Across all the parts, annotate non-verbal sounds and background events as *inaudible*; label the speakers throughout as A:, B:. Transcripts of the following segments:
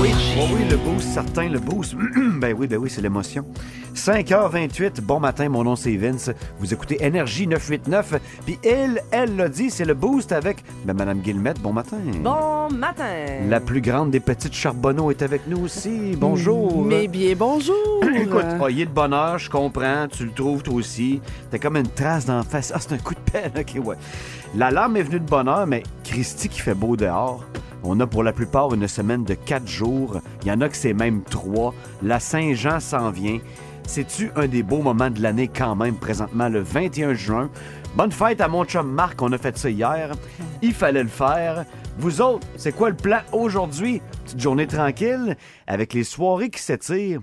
A: Oui, oui, oui, le boost, certain, le boost. *clears throat* ben oui, ben oui, c'est l'émotion. 5h28, bon matin, mon nom c'est Vince. Vous écoutez Énergie 989. Puis elle, elle l'a dit, c'est le boost avec ben, Madame Guillemette. Bon matin.
B: Bon matin.
A: La plus grande des petites charbonneaux est avec nous aussi. Bonjour.
B: Mais bien bonjour. *clears throat*
A: Écoute, oh, il est de bonheur, je comprends, tu le trouves toi aussi. T'as comme une trace d'en face. Ah, c'est un coup de pelle, ok, ouais. La lame est venue de bonheur, mais Christy qui fait beau dehors. On a pour la plupart une semaine de quatre jours. Il y en a que c'est même trois. La Saint-Jean s'en vient. C'est-tu un des beaux moments de l'année quand même, présentement, le 21 juin? Bonne fête à mon chum Marc, on a fait ça hier. Il fallait le faire. Vous autres, c'est quoi le plan aujourd'hui? Petite journée tranquille, avec les soirées qui s'étirent.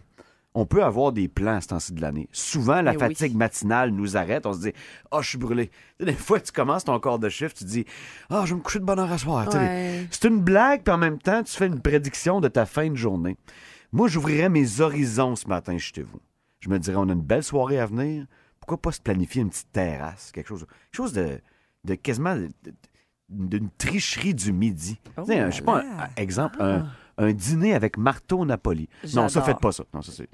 A: On peut avoir des plans à ce temps-ci de l'année. Souvent, la
B: Eh oui.
A: fatigue matinale nous arrête. On se dit Ah, je suis brûlé. Des fois, tu commences ton corps de chiffre, tu dis Ah, je vais me coucher de bonne heure à soir.
B: Ouais.
A: C'est une blague, puis en même temps, tu fais une prédiction de ta fin de journée. Moi, j'ouvrirais mes horizons ce matin chez vous. Je me dirais On a une belle soirée à venir. Pourquoi pas se planifier une petite terrasse? Quelque chose, quelque chose de, de quasiment d'une tricherie du midi.
B: Oh
A: Tu sais, un- je sais pas, un- exemple, un, un dîner avec marteau Napoli. Non, ça, faites pas ça. Non, ça, c'est,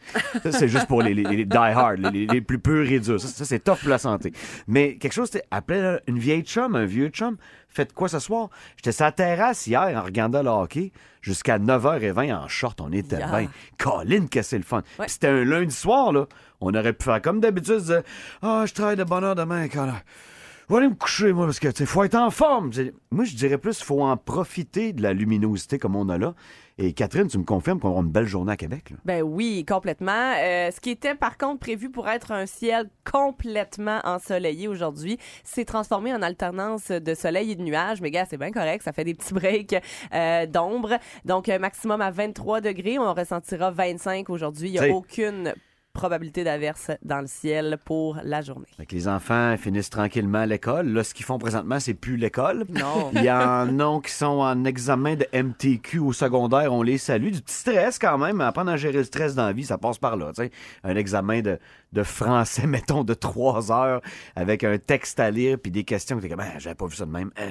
A: ça, c'est juste pour les, les, les die-hard, les, les- plus purs et durs. Ça, ça, c'est tough pour la santé. Mais quelque chose, c'est appelez une vieille chum, un vieux chum. Faites quoi ce soir? J'étais sur la terrasse hier en regardant le hockey jusqu'à 9h20 en short. On était
B: Yeah.
A: bien. Colline, que c'est le fun.
B: Ouais.
A: C'était un lundi soir, là. On aurait pu faire comme d'habitude, ah, je travaille de bonne heure demain, Connor. Je vais aller me coucher, moi, parce que, tu faut être en forme. Moi, je dirais plus, faut en profiter de la luminosité comme on a là. Et Catherine, tu me confirmes qu'on aura une belle journée à Québec, là?
B: Ben oui, complètement. Euh, ce qui était par contre prévu pour être un ciel complètement ensoleillé aujourd'hui, s'est transformé en alternance de soleil et de nuages. Mais gars, c'est bien correct, ça fait des petits breaks euh, d'ombre. Donc euh, maximum à 23 degrés, on ressentira 25 aujourd'hui. Il n'y a aucune probabilité d'averse dans le ciel pour la journée.
A: Fait que les enfants finissent tranquillement l'école. Là, ce qu'ils font présentement, c'est plus l'école.
B: Non.
A: Il y en a qui sont en examen de MTQ au secondaire. On les salue. Du petit stress quand même. Apprendre à gérer le stress dans la vie, ça passe par là. tu sais. Un examen de, de français, *laughs* mettons, de trois heures avec un texte à lire puis des questions. que T'es comme, Ah, j'avais pas vu ça de même. Ah,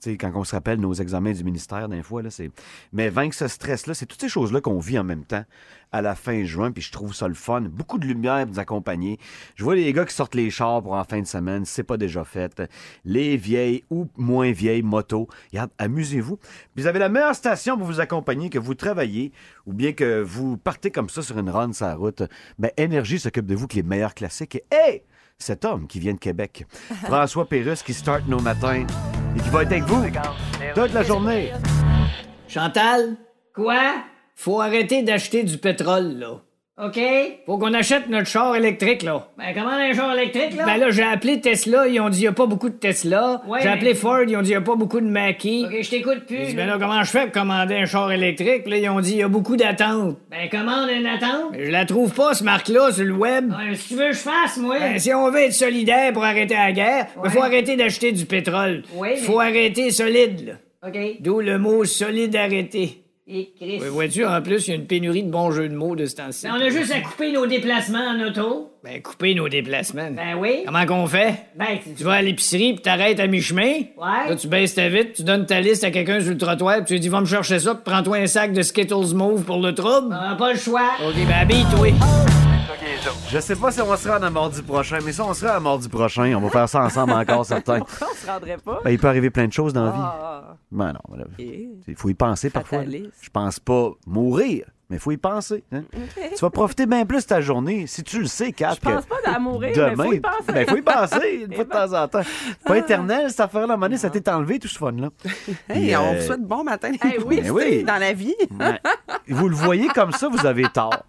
A: tu sais, quand on se rappelle nos examens du ministère, des fois, là, c'est. Mais vaincre ce stress-là, c'est toutes ces choses-là qu'on vit en même temps à la fin juin, puis je trouve ça le fun. Beaucoup de lumière pour nous accompagner. Je vois les gars qui sortent les chars pour en fin de semaine, c'est pas déjà fait. Les vieilles ou moins vieilles motos. Regarde, amusez-vous. Puis vous avez la meilleure station pour vous accompagner, que vous travaillez, ou bien que vous partez comme ça sur une run sur la route. Ben, Énergie s'occupe de vous les meilleurs classiques. Et hey! Cet homme qui vient de Québec, *laughs* François Pérusse, qui start nos matins et qui va être avec vous toute la journée.
C: Chantal,
D: Quoi?
C: faut arrêter d'acheter du pétrole, là.
D: OK?
C: Faut qu'on achète notre char électrique, là.
D: Ben, comment un char électrique, là?
C: Ben là, j'ai appelé Tesla, ils ont dit y a pas beaucoup de Tesla.
D: Ouais,
C: j'ai
D: mais-
C: appelé Ford, ils ont dit y a pas beaucoup de Mackie.
D: OK, je t'écoute plus.
C: dit, ben là, comment je fais pour commander un char électrique? Là, ils ont dit y a beaucoup d'attentes.
D: Ben, commande une attente.
C: Mais je la trouve pas, ce marque-là, sur le web.
D: Ouais, si tu veux je fasse, moi.
C: Ben, si on veut être solidaire pour arrêter la guerre, il
D: Ouais.
C: faut arrêter d'acheter du pétrole.
D: Mais-
C: Faut arrêter solide, là.
D: OK.
C: D'où le mot solidarité.
D: Et Chris.
C: Ouais, Vois-tu, en plus, il y a une pénurie de bons jeux de mots de ce temps-ci.
D: Ben, on a juste à couper nos déplacements en auto.
C: Ben, couper nos déplacements.
D: Ben oui.
C: Comment qu'on fait?
D: Ben, tu
C: vas à l'épicerie puis t'arrêtes à mi-chemin.
D: Ouais.
C: Là, tu baisses ta vitre, tu donnes ta liste à quelqu'un sur le trottoir puis tu lui dis va me chercher ça puis prends-toi un sac de Skittles Mauve pour le trouble.
D: on a pas le choix.
C: OK, ben habille-toi.
A: Je sais pas si on va se rendre à mardi prochain, mais si on sera à mardi prochain, on va faire ça ensemble encore, *laughs* certains.
B: Pourquoi on se rendrait pas?
A: Ben, il peut arriver plein de choses dans la vie.
B: Ah,
A: Ben non. Il faut y penser parfois.
B: Fataliste.
A: Je pense pas mourir, mais il faut y penser. hein. *laughs* Tu vas profiter bien plus de ta journée si tu le sais, Kat.
B: Je pense pas mais faut y penser.
A: Ben, faut y penser une *laughs* fois de temps en temps. Pas éternel, cette affaire-là. Donné, ça t'est enlevé, tout ce fun-là. *laughs*
E: Hey, on
A: euh,
E: vous souhaite bon matin.
B: Oui,
A: Ben oui.
E: Dans la vie.
A: Vous le voyez comme ça, vous avez tort.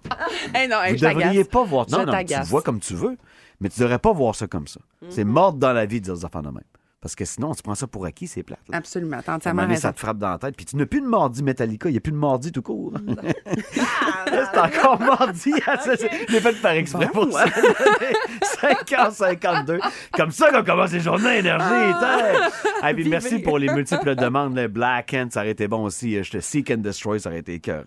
E: Hey, non,
A: Vous devriez pas voir.
E: Je
A: Non, non, tu vois comme tu veux, mais tu devrais pas voir ça comme ça. C'est mort dans la vie de dire des affaires de même. Parce que sinon, tu prends ça pour acquis, c'est plate. là.
E: Absolument, t'as entièrement
A: moment donné,
E: raison.
A: ça te frappe dans la tête. Puis tu n'as plus de mardi Metallica, il n'y a plus de mardi tout court. *laughs* c'est encore mardi. Je l'ai fait par exprès pour ça. 5h52. *laughs* Comme ça qu'on commence les journées énergie. Ah, puis merci pour les multiples demandes. Le Black Hand, ça aurait été bon aussi. Je te Seek and Destroy, ça aurait été cœur.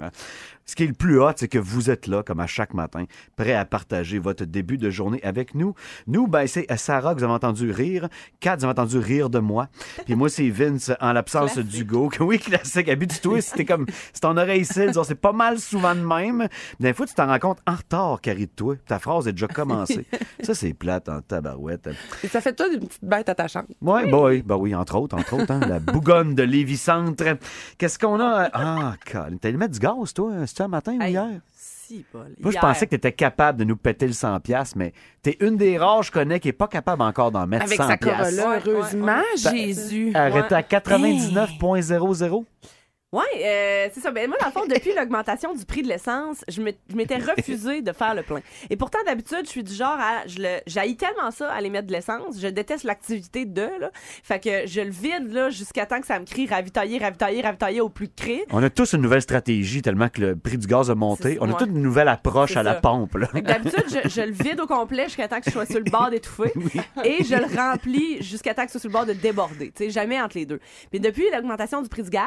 A: Ce qui est le plus hot, c'est que vous êtes là, comme à chaque matin, prêt à partager votre début de journée avec nous. Nous, ben, c'est Sarah que vous avez entendu rire. Kat, vous avez entendu rire de moi. Puis moi, c'est Vince, en l'absence d'Hugo. Que *laughs* Oui, classique. Habitue-toi, c'était comme, c'est ton oreille disons, C'est pas mal souvent de même. Des fois, tu t'en rends compte en retard, Carrie, de toi. Ta phrase est déjà commencée. Ça, c'est plate en tabarouette.
E: Et ça fait toi une petite bête attachante.
A: Ouais, bah oui, bah oui, entre autres, entre autres, hein, la bougonne de Lévis Centre. Qu'est-ce qu'on a? Ah, Colin, t'allais mettre du gaz, toi, c'était matin ou
B: Hey,
A: hier?
B: Si, Paul.
A: Moi, je
B: Hier.
A: pensais que t'étais capable de nous péter le 100$, piastres, mais t'es une des rares, je connais, qui est pas capable encore d'en mettre
E: Avec
A: 100$.
E: sa. Corolla,
B: Ouais,
E: heureusement,
A: ouais.
E: Jésus.
A: Arrêté à 99,00.
B: Oui, euh, c'est ça. Ben, moi, dans le fond, depuis *laughs* l'augmentation du prix de l'essence, je me- je m'étais refusé de faire le plein. Et pourtant, d'habitude, je suis du genre à. Je le, j'haïs tellement ça, aller mettre de l'essence. Je déteste l'activité de, là. Fait que je le vide, là, jusqu'à temps que ça me crie ravitailler, ravitailler, ravitailler au plus de cri.
A: On a tous une nouvelle stratégie tellement que le prix du gaz a monté. On a
B: ouais.
A: toute une nouvelle approche à la pompe. Là.
B: D'habitude, je, je le vide au complet jusqu'à temps que je sois sur le bord d'étouffer. *laughs* Et je le remplis jusqu'à temps que je sois sur le bord de déborder. Tu sais, jamais entre les deux. Puis depuis l'augmentation du prix du gaz,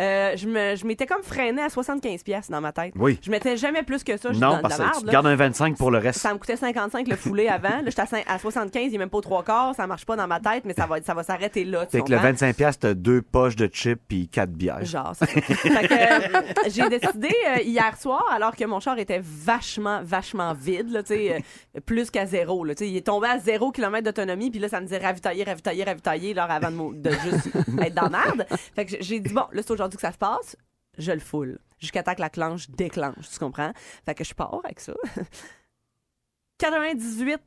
B: euh, je me- je m'étais comme freiné à 75 pièces dans ma tête.
A: Oui.
B: Je mettais jamais plus que ça.
A: Non,
B: dans
A: parce que tu gardes un 25 pour le reste.
B: Ça me coûtait 55 le foulé *laughs* avant. Là, j'étais à, à 75, il est même pas trois quarts. Ça marche pas dans ma tête, mais ça va, ça va s'arrêter là.
A: Fait que le
B: comprends?
A: 25$, piastres, t'as deux poches de chips puis quatre bières.
B: Genre, ça. *laughs* fait que, euh, j'ai décidé euh, hier soir, alors que mon char était vachement, vachement vide, là, euh, plus qu'à zéro. Là, il est tombé à zéro kilomètre d'autonomie, puis là, ça me disait ravitailler, ravitailler, ravitailler, là, avant de, juste *laughs* être dans la merde. Fait que j'ai dit, bon, là, c'est aujourd'hui que ça se passe, je le foule. Jusqu'à temps que la clenche déclenche, tu comprends? Fait que je pars avec ça. *laughs* 98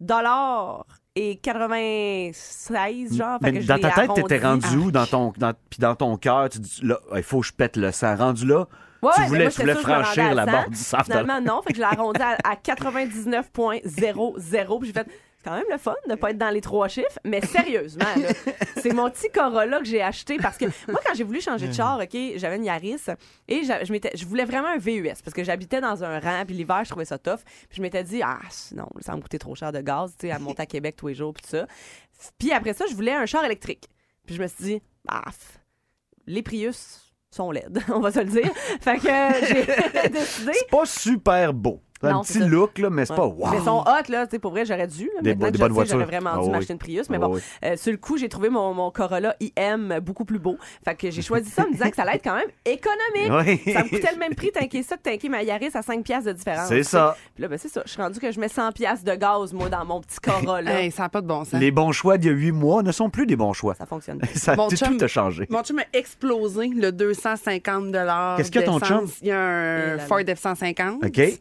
B: dollars et 96, genre. Fait
A: Mais
B: que je
A: dans ta tête, t'étais rendu où dans ton, dans, puis dans ton cœur, tu dis, là, il faut que je pète le sang. Rendu là,
B: Ouais,
A: tu voulais,
B: moi,
A: tu voulais franchir la barre
B: 100.
A: du 100
B: Finalement, non. Fait que je l'ai arrondi à, à 99,00. Puis j'ai fait, quand même le fun de pas être dans les trois chiffres. Mais sérieusement, *laughs* c'est mon petit Corolla que j'ai acheté parce que moi, quand j'ai voulu changer de char, OK, j'avais une Yaris et je, m'étais- je voulais vraiment un VUS parce que j'habitais dans un rang. Puis l'hiver, je trouvais ça tough. Puis je m'étais dit, ah, non, ça va me coûter trop cher de gaz, tu sais, à monter à Québec tous les jours. Puis tout ça. Puis après ça, je voulais un char électrique. Puis je me suis dit, ah, f- les Prius sont laides, *laughs* on va se le dire. Fait que euh, j'ai *laughs* décidé.
A: C'est pas super beau. C'est un
B: Non,
A: petit
B: ça.
A: look, là, mais c'est pas wow.
B: Mais ils sont hot, là. Tu sais, pour vrai, j'aurais dû. Là,
A: Des bo-
B: que
A: des
B: je
A: bonnes voitures.
B: J'aurais vraiment
A: Ah
B: dû
A: oui.
B: m'acheter une Prius. Mais
A: Ah
B: bon,
A: oui.
B: euh, sur le coup, j'ai trouvé mon, mon Corolla IM beaucoup plus beau. Fait que j'ai *laughs* choisi ça en me disant que ça allait être quand même économique.
A: Oui.
B: Ça me coûtait le même prix tanker ça que tanker ma Yaris à 5 piastres de différence.
A: C'est ça.
B: Puis là, ben, c'est ça. Je suis rendu que je mets 100 piastres de gaz, moi, dans mon petit Corolla. *laughs*
E: Hey, ça n'a pas de bon sens.
A: Les bons choix d'il y a huit mois ne sont plus des bons choix.
B: Ça fonctionne *laughs* pas.
A: Ça
E: Mon
A: tout,
E: chum-
A: tout a changé.
E: Mon chum a explosé le 250
A: Qu'est-ce a, ton chum?
E: Il y a un. Ford F-150.
A: OK,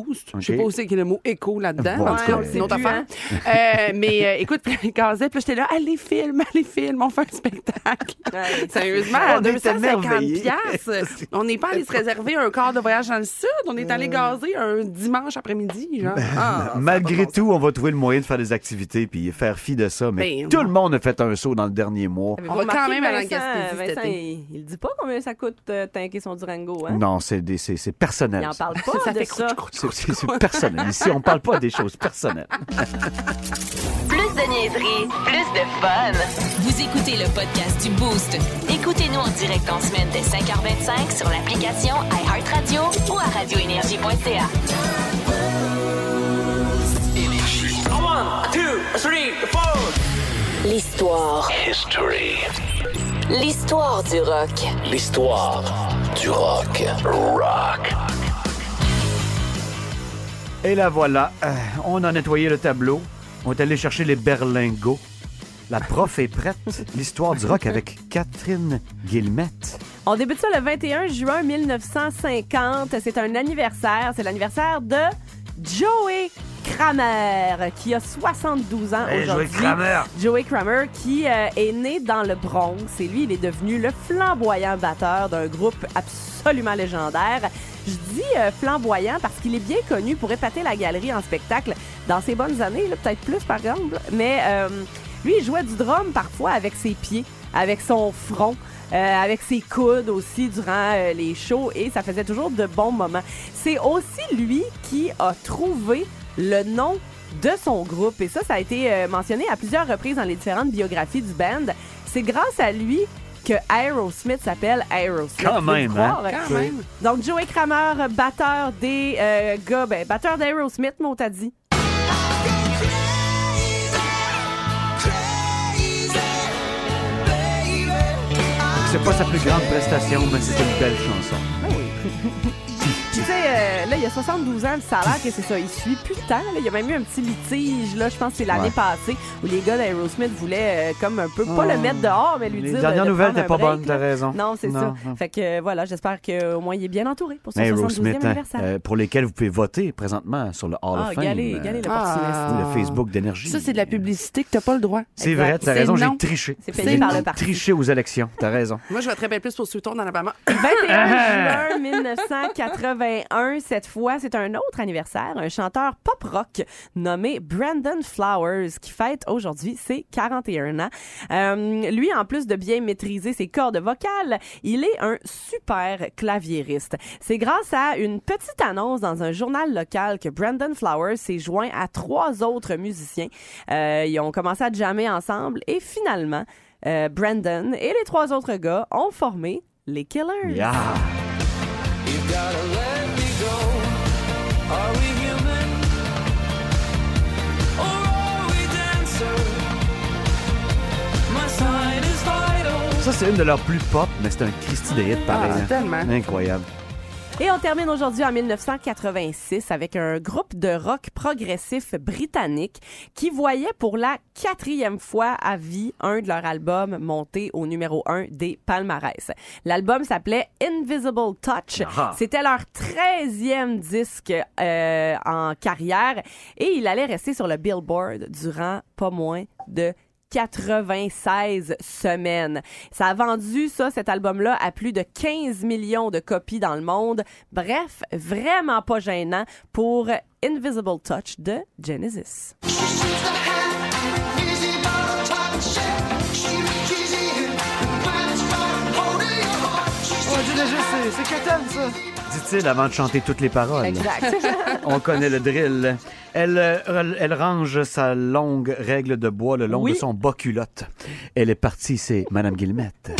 E: EcoBoost. Je sais pas aussi qu'il y a le mot éco là-dedans.
A: Bon,
E: en tout cas, c'est une autre. Euh, mais euh, écoute, *laughs* gazait, puis là, j'étais là, allez, filme, allez, filme, on fait un spectacle. *laughs*
B: Ouais.
E: Sérieusement,
A: On
E: à
A: était
E: 250
A: émerveillés.
E: piastres. *laughs* On n'est pas allé se réserver un quart de voyage dans le sud. On est allé gazer un dimanche après-midi, genre. Ah,
A: Malgré tout, on va trouver le moyen de faire des activités puis faire fi de ça. Mais
E: Ben,
A: tout le monde a fait un saut dans le dernier mois.
E: On va quand même aller en
B: Vincent,
E: Gaspésie
B: il, il dit pas combien ça coûte euh, tanker son Durango, hein?
A: Non, c'est des- c'est c'est personnel.
B: Il en
A: ça.
B: parle pas
E: Ça
B: de
E: fait
B: ça.
A: C'est- personnel. Ici, on parle pas des choses personnelles.
F: Plus de niaiserie, plus de fun.
G: Vous écoutez le podcast du Boost.
F: Écoutez-nous en direct en semaine dès 5h25 sur l'application iHeartRadio ou à radioénergie.ca. L'histoire. L'histoire du rock.
H: L'histoire du rock. Rock.
A: Et la voilà. Euh, on a nettoyé le tableau. On est allé chercher les berlingots. La prof est prête. *laughs* L'histoire du rock avec Catherine Guillemette.
B: On débute ça le 21 juin 1950. C'est un anniversaire. C'est l'anniversaire de Joey Kramer, qui a 72 ans aujourd'hui. Joey Kramer, qui euh, est né dans le Bronx. Et lui, il est devenu le flamboyant batteur d'un groupe absolument légendaire. Je dis euh, flamboyant parce qu'il est bien connu pour épater la galerie en spectacle dans ses bonnes années, peut-être plus par exemple. Mais euh, lui, il jouait du drum parfois avec ses pieds, avec son front. euh, avec ses coudes aussi durant euh, les shows et ça faisait toujours de bons moments. C'est aussi lui qui a trouvé le nom de son groupe et ça, ça a été euh, mentionné à plusieurs reprises dans les différentes biographies du band. C'est grâce à lui que Aerosmith s'appelle Aerosmith.
A: Quand même, hein?
E: Quand même.
B: Donc, Joey Kramer, batteur des euh, gars, ben, batteur d'Aerosmith, mon t'a dit.
A: C'est pas sa plus grande prestation, mais c'est une belle chanson. *laughs*
B: Tu sais, euh, là, il y a 72 ans, ça a l'air que c'est ça. Il suit plus le temps. là. Il y a même eu un petit litige, là, je pense que c'est l'année
A: Ouais.
B: passée, où les gars d'Aerosmith voulaient, euh, comme un peu, pas
A: Oh.
B: le mettre dehors, mais lui
A: Les
B: dire. de-
A: dernières
B: de
A: nouvelles n'étaient pas bonnes, t'as raison.
B: Non, c'est ça.
A: non.
B: Fait que euh, voilà, j'espère qu'au moins il est bien entouré pour son 72e
A: Aerosmith, hein,
B: anniversaire.
A: euh, pour lesquels vous pouvez voter présentement sur le Hall
B: ah,
A: of Fame.
B: galé,
A: euh,
B: galé
E: Ah.
B: l'opportuniste.
A: le Facebook d'énergie.
E: Ça, c'est de la publicité que t'as pas le droit.
A: C'est vrai, t'as raison, j'ai triché.
B: C'est payé
A: J'ai
B: par le parti.
A: triché aux élections, t'as raison.
E: Moi, je voterais bien plus pour Sutton dans Alabama.
B: 21 juin 1981, cette fois, c'est un autre anniversaire, un chanteur pop-rock nommé Brandon Flowers qui fête aujourd'hui ses 41 ans. Euh, lui, en plus de bien maîtriser ses cordes vocales, il est un super claviériste. C'est grâce à une petite annonce dans un journal local que Brandon Flowers s'est joint à trois autres musiciens. Euh, ils ont commencé à jammer ensemble et finalement, euh, Brandon et les trois autres gars ont formé les Killers.
A: Yeah. C'est une de leurs plus pop, mais c'est un Christy des hits pareil.
E: Ah,
A: hein.
E: tellement.
A: Incroyable.
B: Et on termine aujourd'hui en 1986 avec un groupe de rock progressif britannique qui voyait pour la quatrième fois à vie un de leurs albums monter au numéro un des palmarès. L'album s'appelait Invisible Touch.
A: Ah.
B: C'était leur 13e disque euh, en carrière et il allait rester sur le Billboard durant pas moins de 96 semaines. Ça a vendu, ça, cet album-là, à plus de 15 millions de copies dans le monde. Bref, vraiment pas gênant pour Invisible Touch de Genesis.
A: C'est ça. Dit-il avant de chanter toutes les paroles.
B: Exact. *laughs*
A: On connaît le drill. Elle, euh, elle range sa longue règle de bois le long
B: Oui.
A: de son bas culotte. Elle est partie, c'est Madame Guillemette.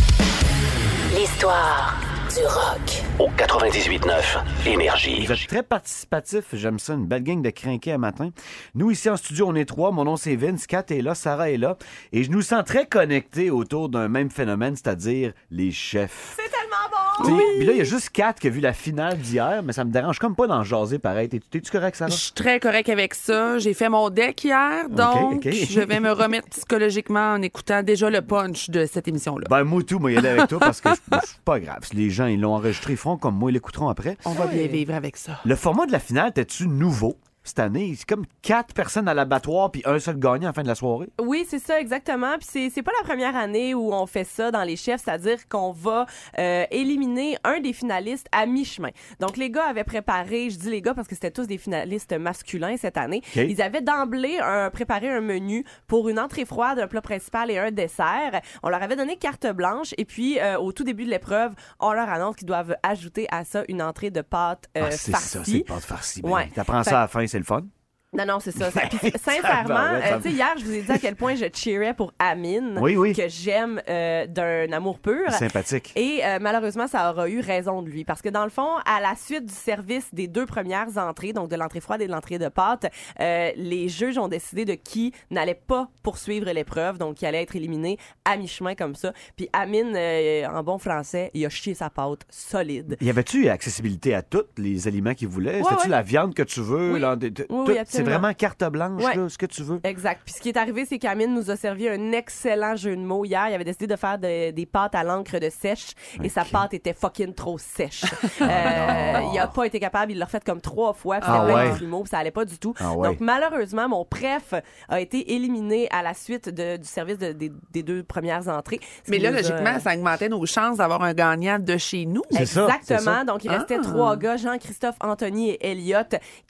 F: L'histoire du rock.
H: Au 98.9 Énergie.
A: Vous êtes très participatif, j'aime ça, une belle gang de crinqués à matin. Nous, ici en studio, on est trois. Mon nom, c'est Vince. Kat est là, Sarah est là. Et je nous sens très connectés autour d'un même phénomène, c'est-à-dire les chefs.
B: C'est tellement bon!
A: Sais, Puis là, il y a juste Kat qui a vu la finale d'hier, mais ça me dérange comme pas d'en jaser pareil. T'es- T'es-tu correct, Sarah?
E: Je suis très correct avec ça. J'ai fait mon deck hier, donc je vais me remettre psychologiquement en écoutant déjà le punch de cette émission-là.
A: Ben, moi, tout, moi, y aller avec toi parce que je- c'est pas grave. Les gens, ils l'ont enregistré, ils feront comme moi, ils l'écouteront après.
E: On va bien vivre avec ça.
A: Le format de la finale, t'es-tu nouveau? Cette année? C'est comme quatre personnes à l'abattoir puis un seul gagnant à la fin de la soirée.
B: Oui, c'est ça, exactement. Puis c'est, c'est pas la première année où on fait ça dans les chefs, c'est-à-dire qu'on va euh, éliminer un des finalistes à mi-chemin. Donc, les gars avaient préparé, je dis les gars parce que c'était tous des finalistes masculins cette année, ils avaient d'emblée un- préparé un menu pour une entrée froide, un plat principal et un dessert. On leur avait donné carte blanche et puis, euh, au tout début de l'épreuve, on leur annonce qu'ils doivent ajouter à ça une entrée de pâte euh,
A: ah, c'est
B: farcie.
A: ça, c'est pas de farci. Ben,
B: Ouais.
A: T'apprends
B: Fait-
A: ça à la fin, fun.
B: Non, non, c'est ça. Ça- puis, *laughs* sincèrement, euh, tu sais, hier, je vous ai dit à quel point je cheerais pour Amine,
A: Oui, oui.
B: que j'aime euh, d'un amour pur.
A: Sympathique.
B: Et euh, malheureusement, ça aura eu raison de lui. Parce que dans le fond, à la suite du service des deux premières entrées, donc de l'entrée froide et de l'entrée de pâte, euh, les juges ont décidé de qui n'allait pas poursuivre l'épreuve, donc qui allait être éliminé à mi-chemin comme ça. Puis Amine, euh, en bon français, il a chié sa pâte solide.
A: Y avait-tu accessibilité à tous les aliments qu'ils voulaient?
B: Ouais,
A: C'était-tu
B: ouais.
A: la viande que tu veux?
B: Oui.
A: là,
B: Oui, oui, absolument.
A: Vraiment carte blanche,
B: Ouais.
A: là, ce que tu veux.
B: Exact. Puis ce qui est arrivé, c'est qu'Amine nous a servi un excellent jeu de mots hier. Il avait décidé de faire de- des pâtes à l'encre de sèche et sa pâte était fucking trop sèche. *laughs* Euh, il a pas été capable. Il l'a refait comme trois fois. Puis
A: Ah
B: c'était plein
A: ouais.
B: de ça allait pas du tout.
A: Ah ouais.
B: Donc malheureusement, mon préf a été éliminé à la suite de- du service de- des, des deux premières entrées.
E: Mais là,
B: nous a-
E: logiquement, ça augmentait nos chances d'avoir un gagnant de chez nous.
A: C'est ça,
B: Exactement.
A: ça.
B: Donc, il restait
E: Ah.
B: trois gars, Jean-Christophe, Anthony et Elliot,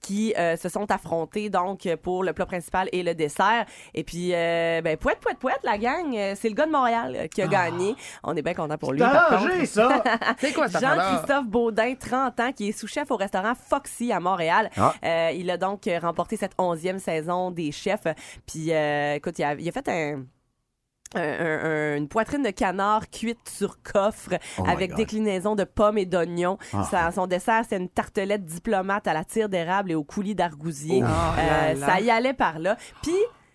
B: qui euh, se sont affrontés donc pour le plat principal et le dessert. Et puis, euh, ben, pouette, pouette, pouette, la gang, euh, c'est le gars de Montréal euh, qui a gagné. On est bien content pour lui.
A: Arrangé, ça! *laughs*
E: C'est quoi ça?
B: Jean-Christophe Baudin, 30 ans, qui est sous-chef au restaurant Foxy à Montréal.
A: Ah.
B: Euh, il a donc remporté cette onzième saison des chefs. Puis, euh, écoute, il a, il a fait un un- un- une poitrine de canard cuite sur coffre
A: Oh
B: avec déclinaison de pommes et d'oignons.
A: Ah.
B: Ça- Son dessert, c'est une tartelette diplomate à la tire d'érable et au coulis d'argousier.
A: Oh.
B: Euh,
E: là.
B: ça y allait par là. Puis,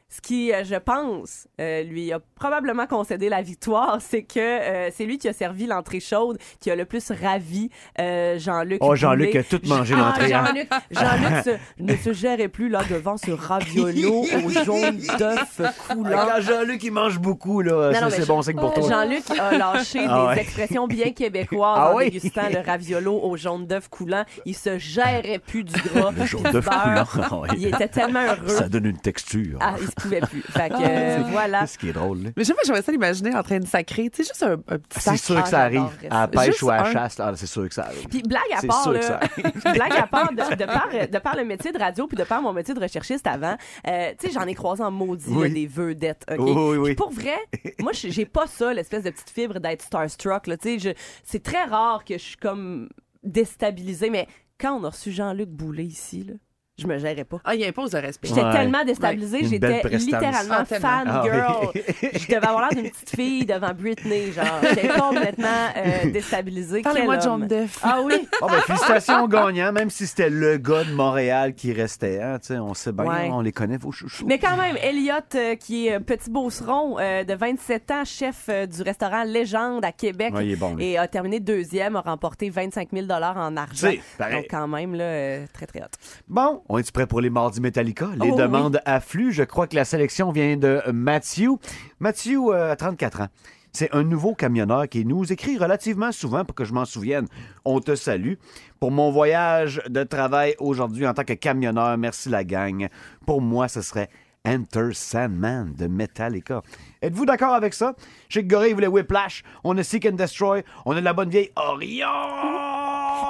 B: ce qui, euh, je pense, euh, lui a probablement concédé la victoire, *laughs* c'est que euh, c'est lui qui a servi l'entrée chaude, qui a le plus ravi euh, Jean-Luc.
A: Oh, Jean-Luc a tout mangé
B: Ah,
A: l'entrée. hein?
B: Jean-Luc, Jean-Luc se- *laughs* ne se gérait plus là devant ce raviolo au jaune d'œuf coulant.
A: Quand Jean-Luc, il mange beaucoup, là,
B: Non,
A: ça,
B: non, mais
A: c'est bon signe pour toi.
B: Jean-Luc a *laughs* lâché
A: Ah
B: des
A: ouais.
B: expressions bien québécoises
A: Ah
B: en
A: oui?
B: dégustant le raviolo au jaune d'œuf coulant. Il se gérait plus du gras.
A: Le jaune d'œuf coulant. Ah.
B: Il était tellement heureux.
A: Ça donne une texture.
B: Ah, il se pouvait plus. Fait que, euh, voilà.
A: C'est ce qui est drôle, là.
E: Mais je sais pas, j'aimerais ça l'imaginer en train de sacrer. Tu sais, juste un, un petit sac.
A: C'est sûr
B: Ah,
A: que ça arrive.
B: j'adorerais
A: À la pêche ou à la chasse, c'est sûr que ça arrive.
B: Puis blague à part,
A: sûr que
B: là,
A: ça *laughs*
B: blague à part, de, de par, de par le métier de radio puis de par mon métier de recherchiste avant, euh, tu sais, j'en ai croisé en maudit
A: Oui.
B: là, des vedettes. ok?
A: Oui, oui, oui.
B: Puis pour vrai, moi, j'ai pas ça, l'espèce de petite fibre d'être starstruck. là, tu sais, C'est très rare que je suis comme déstabilisée, mais quand on a reçu Jean-Luc Boulet ici, là, je me gérais pas.
E: Ah, il impose le respect.
B: J'étais
A: Ouais.
B: tellement déstabilisée,
A: Une belle
B: j'étais
A: prestance.
B: littéralement
E: Ah, tellement.
A: Ah oui. *laughs*
B: Je devais avoir l'air d'une petite fille devant Britney, genre. J'étais *laughs* complètement euh, déstabilisée.
E: Parlez-moi de jaune
B: homme.
E: d'œuf.
B: Ah oui?
A: Oh, ben, félicitations au gagnant, même si c'était le gars de Montréal qui restait. Hein, tu sais, on sait bien,
B: Ouais.
A: on les connaît, vos chouchous.
B: Mais quand même, Elliot, euh, qui est euh, petit beauceron euh, de 27 ans, chef euh, du restaurant Légende à Québec,
A: Ouais, il est bon, lui.
B: et a terminé deuxième, a remporté 25 000 en argent.
A: C'est pareil.
B: Donc quand même, là, euh, très, très hot.
A: Bon, on est prêt pour les mardis Metallica? Les
B: Oh,
A: demandes affluent. Je crois que la sélection vient de Matthew. Matthew, euh, 34 ans. C'est un nouveau camionneur qui nous écrit relativement souvent pour que je m'en souvienne. On te salue. Pour mon voyage de travail aujourd'hui en tant que camionneur, merci la gang. Pour moi, ce serait Enter Sandman de Metallica. Êtes-vous d'accord avec ça? Chez Gorille voulait Whiplash, on a Seek and Destroy, on a de la bonne vieille Orion!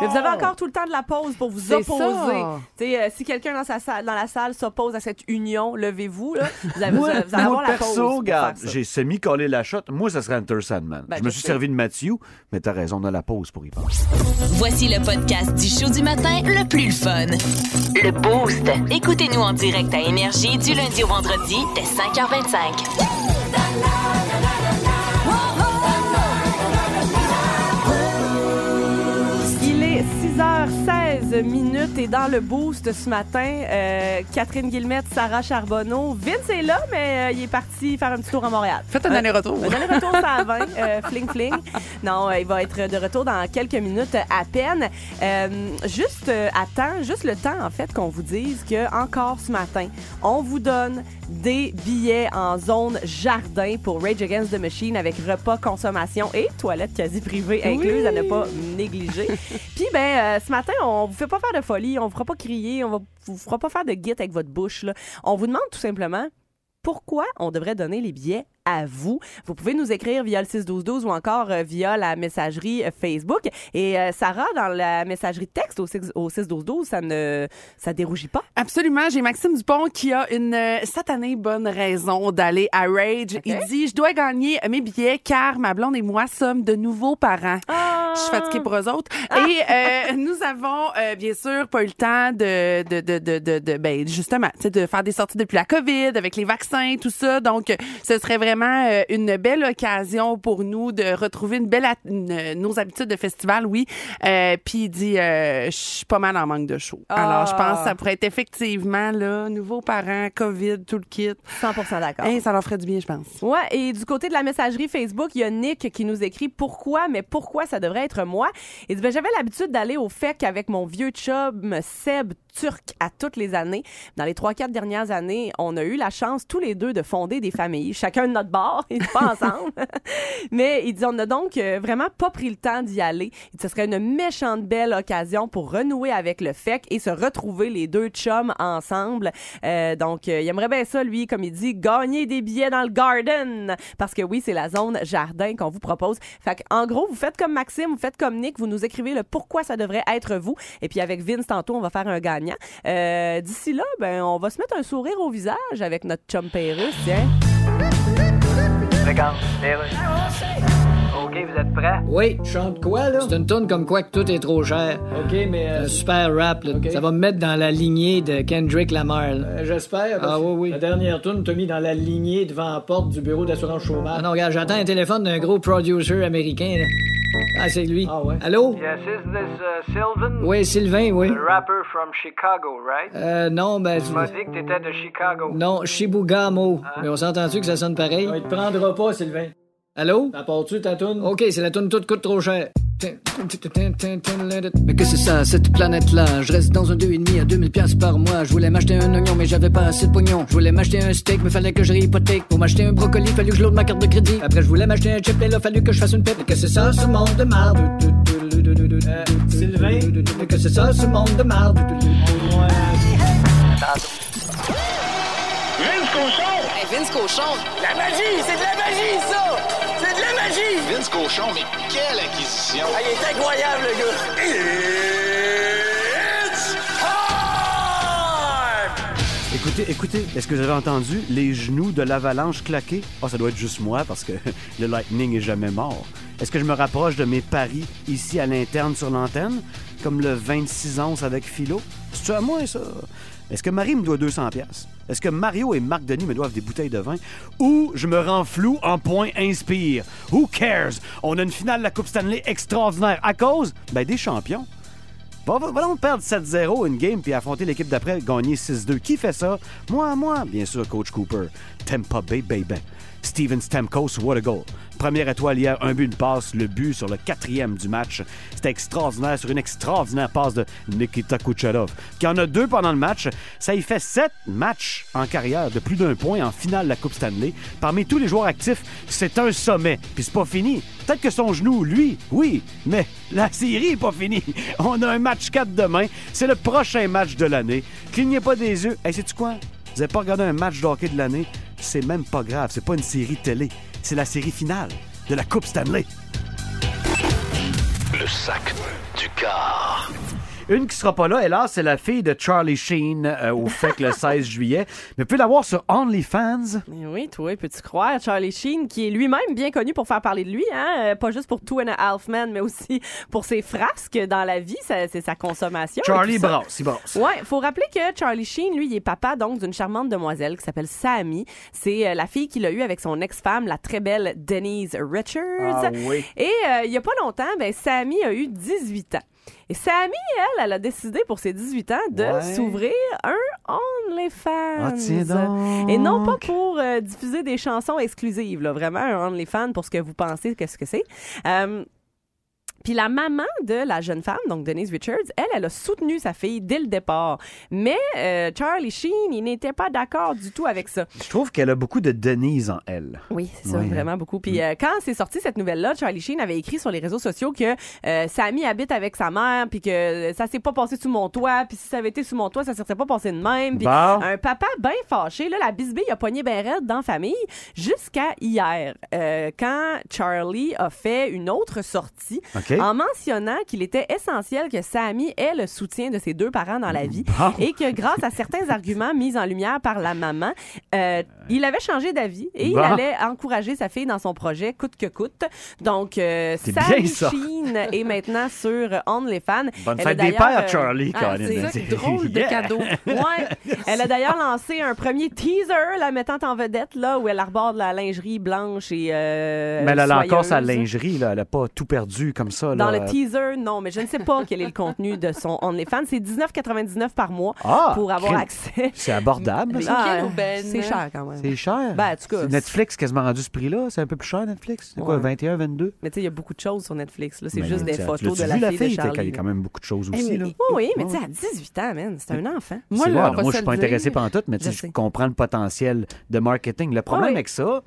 B: Mais vous avez encore tout le temps de la pause pour vous opposer. euh, si quelqu'un dans, sa salle, dans la salle s'oppose à cette union, levez-vous. Là. Vous, avez,
A: Moi,
B: vous allez
A: moi,
B: avoir la pause.
A: perso, regarde, j'ai semi-collé la shot. Moi, ça serait Enter Sandman.
B: Ben,
A: je me suis servi de Matthew, mais t'as raison, on a la pause pour y penser.
G: Voici le podcast du show du matin le plus le fun.
F: Le Boost. Écoutez-nous en direct à Énergie du lundi au vendredi dès 5h25.
B: 6h16 minutes et dans le boost ce matin, euh, Catherine Guillemette, Sarah Charbonneau. Vince est là, mais euh, il est parti faire un petit tour à Montréal.
E: Faites un aller-retour.
B: Un aller-retour ça va, euh, fling fling. Non, euh, il va être de retour dans quelques minutes à peine. Euh, juste euh, à temps, juste le temps en fait qu'on vous dise que encore ce matin, on vous donne des billets en zone jardin pour Rage Against the Machine avec repas, consommation et toilettes quasi privées incluses à ne pas négliger. Puis ben euh, ce matin, on vous fait pas faire de folie, on fera pas crier, on va vous fera pas faire de guite avec votre bouche. On vous demande tout simplement pourquoi on devrait donner les billets à vous. Vous pouvez nous écrire via le 61212 ou encore euh, via la messagerie euh, Facebook. Et euh, Sarah, dans la messagerie texte au 6 au 61212, ça ne ça dérougit pas?
E: Absolument. J'ai Maxime Dupont qui a une satanée bonne raison d'aller à Rage. Il dit Je dois gagner mes billets car ma blonde et moi sommes de nouveaux parents. Je suis fatiguée pour eux autres. Et euh, *laughs* nous avons, euh, bien sûr, pas eu le temps de, de, de, de, de, de- ben, justement, de faire des sorties depuis la COVID, avec les vaccins, tout ça. Donc, ce serait vraiment euh, une belle occasion pour nous de retrouver une belle, une- nos habitudes de festival, oui. Euh, Puis il dit, euh, je suis pas mal en manque de show. Alors, je pense que ça pourrait être effectivement, là, nouveaux parents, COVID, tout le kit.
B: 100% d'accord.
E: Hein, ça leur ferait du bien, je pense.
B: Ouais, et du côté de la messagerie Facebook, il y a Nick qui nous écrit pourquoi, mais pourquoi ça devrait être moi. Il dit ben, j'avais l'habitude d'aller au FEC avec mon vieux chum Seb turc à toutes les années. Dans les trois quatre dernières années, on a eu la chance tous les deux de fonder des familles, chacun de notre bord, *laughs* et pas ensemble. *laughs* mais il dit on n'a donc euh, vraiment pas pris le temps d'y aller. Ce serait une méchante belle occasion pour renouer avec le FEC et se retrouver les deux chums ensemble. Euh, donc euh, il aimerait bien ça lui, comme il dit, gagner des billets dans le garden parce que oui, c'est la zone jardin qu'on vous propose. Fait en gros, vous faites comme Maxime, vous faites comme Nick, vous nous écrivez le pourquoi ça devrait être vous. Et puis avec Vince tantôt, on va faire un gagnant. Euh, D'ici là, ben on va se mettre un sourire au visage avec notre chum Pérus, tiens.
I: OK, vous êtes prêts?
C: Oui. Chante quoi, là? C'est une tourne comme quoi que tout est trop cher. OK, mais... Un super rap, là. Ça va me mettre dans la lignée de Kendrick Lamar, là. J'espère. Ah oui, oui. La dernière tourne t'a mis dans la lignée devant la porte du bureau d'assurance chômage. Ah non, regarde, j'entends un téléphone d'un gros producer américain, là. Ah, c'est lui. Ah ouais. Allô?
I: Yes, is this uh, Sylvan?
C: Oui, Sylvain, oui.
I: The rapper from Chicago, right?
C: Euh, non, ben...
I: Tu m'as dit que t'étais de Chicago.
C: Non, Shibugamo. Mais on s'entend-tu que ça sonne pareil? il te prendra pas, Sylvain. Allô? T'apportes-tu ta toune? OK, c'est la toune toute coûte trop cher. Mais que c'est ça, cette planète-là? Je reste dans un 2,5 à 2000 pièces par mois. Je voulais m'acheter un oignon, mais j'avais pas assez de pognon. Je voulais m'acheter un steak, mais fallait que je réhypothèque. Pour m'acheter un brocoli, fallu que je load ma carte de crédit. Après, je voulais m'acheter un chip, et là, fallu que je fasse une pipe. Mais que c'est ça, ce monde de marde? Euh, Sylvain? Mais que c'est ça, ce monde de marde?
J: Vince Cochon!
G: Hey, Vince Cochon!
J: La magie! C'est de la magie, ça!
H: Vince Cochon, mais quelle acquisition!
J: Ah, il est incroyable, le gars! It's time!
A: Écoutez, écoutez, est-ce que vous avez entendu les genoux de l'avalanche claquer? Ah, ça doit être juste moi parce que *laughs* le Lightning est jamais mort. Est-ce que je me rapproche de mes paris ici à l'interne sur l'antenne? Comme le 26 onces avec Philo? C'est-tu à moi, ça? Est-ce que Marie me doit 200 pièces? Est-ce que Mario et Marc Denis me doivent des bouteilles de vin? Ou je me rends flou en point inspire? Who cares? On a une finale de la Coupe Stanley extraordinaire. À cause? Ben, des champions. Va, va, perdre 7-0 une game puis affronter l'équipe d'après gagner 6-2. Qui fait ça? Moi, moi. Bien sûr, Coach Cooper. Tampa Bay, baby. Steven Stamkos, what a goal. Première étoile hier, un but, une passe, le but sur le quatrième du match. C'était extraordinaire sur une extraordinaire passe de Nikita Kucherov, qui en a deux pendant le match. Ça y fait sept matchs en carrière de plus d'un point en finale de la Coupe Stanley. Parmi tous les joueurs actifs, c'est un sommet. Puis c'est pas fini. Peut-être que son genou, lui, oui, mais la série est pas finie. *laughs* On a un match 4 demain. C'est le prochain match de l'année. Clignez pas des yeux. Hey, sais-tu quoi? Vous n'avez pas regardé un match de de l'année? C'est même pas grave. C'est pas une série télé. C'est la série finale de la Coupe Stanley.
H: Le sac du car.
A: Une qui sera pas là, hélas, c'est la fille de Charlie Sheen euh, au FEC le *laughs* 16 juillet. Mais vous pouvez la voir sur OnlyFans.
B: Mais Oui, toi, peux-tu croire, Charlie Sheen, qui est lui-même bien connu pour faire parler de lui, hein? euh, pas juste pour Two and a Half Men, mais aussi *laughs* pour ses frasques dans la vie, c'est sa consommation.
A: Charlie brasse, il brasse.
B: Ouais, faut rappeler que Charlie Sheen, lui, il est papa donc d'une charmante demoiselle qui s'appelle Sammy. C'est euh, la fille qu'il a eue avec son ex-femme, la très belle Denise Richards.
A: Ah oui.
B: Et euh, il y a pas longtemps, ben Sammy a eu 18 ans. Et Sammy, elle, elle a décidé pour ses 18 ans de
A: Ouais.
B: s'ouvrir un OnlyFans.
A: Ah.
B: Et non pas pour euh, diffuser des chansons exclusives, là, vraiment un OnlyFans pour ce que vous pensez qu'est-ce que c'est. Euh, puis la maman de la jeune femme, donc Denise Richards, elle, elle a soutenu sa fille dès le départ. Mais euh, Charlie Sheen, il n'était pas d'accord du tout avec ça.
A: Je trouve qu'elle a beaucoup de Denise en elle.
B: Oui, c'est ça, vraiment beaucoup. Puis euh, quand c'est sorti cette nouvelle-là, Charlie Sheen avait écrit sur les réseaux sociaux que euh, Sammy habite avec sa mère, puis que ça s'est pas passé sous mon toit, puis si ça avait été sous mon toit, ça serait pas passé de même. Puis
A: Bon.
B: un papa bien fâché, là, la bisbille a pogné ben raide dans la famille jusqu'à hier, euh, quand Charlie a fait une autre sortie En mentionnant qu'il était essentiel que Sammy ait le soutien de ses deux parents dans la vie
A: Bon.
B: et que grâce à certains *laughs* arguments mis en lumière par la maman, euh, il avait changé d'avis et
A: Bon.
B: il allait encourager sa fille dans son projet coûte que coûte. Donc, euh, Sammy. Sheen est maintenant sur OnlyFans. *laughs*
A: Bonne
B: Elle a
A: fête des pères,
B: euh,
A: Charlie,
B: ah, c'est- *laughs*
E: Drôle de cadeau.
B: Ouais. Elle a d'ailleurs lancé un premier teaser, la mettant en vedette, là, où elle arbore de la lingerie blanche et. euh,
A: Mais elle a encore sa lingerie, là. Elle a pas tout perdu comme ça.
B: Dans
A: là.
B: le teaser, non, mais je ne sais pas quel est le contenu de son OnlyFans. C'est 19,99 par mois
A: Ah,
B: pour avoir
A: crime.
B: accès.
A: C'est abordable.
B: Ah, c'est cher quand même.
A: C'est cher.
B: Ben, en tout cas,
A: Netflix quasiment rendu ce prix-là. C'est un peu plus cher, Netflix. C'est quoi,
B: Ouais.
A: 21, 22?
B: Mais tu sais, il y a beaucoup de choses sur Netflix. là. C'est juste des photos de
A: vu,
B: la fille, de.
A: Il y a quand même beaucoup de choses
E: Eh,
A: aussi, là.
B: Oui, oui, mais tu sais, à 18 ans, man, c'est un enfant.
E: Moi, là,
A: moi, je suis pas intéressé par tout, mais tu sais,
B: Je
A: comprends le potentiel de marketing. Le problème
B: oui.
A: avec ça,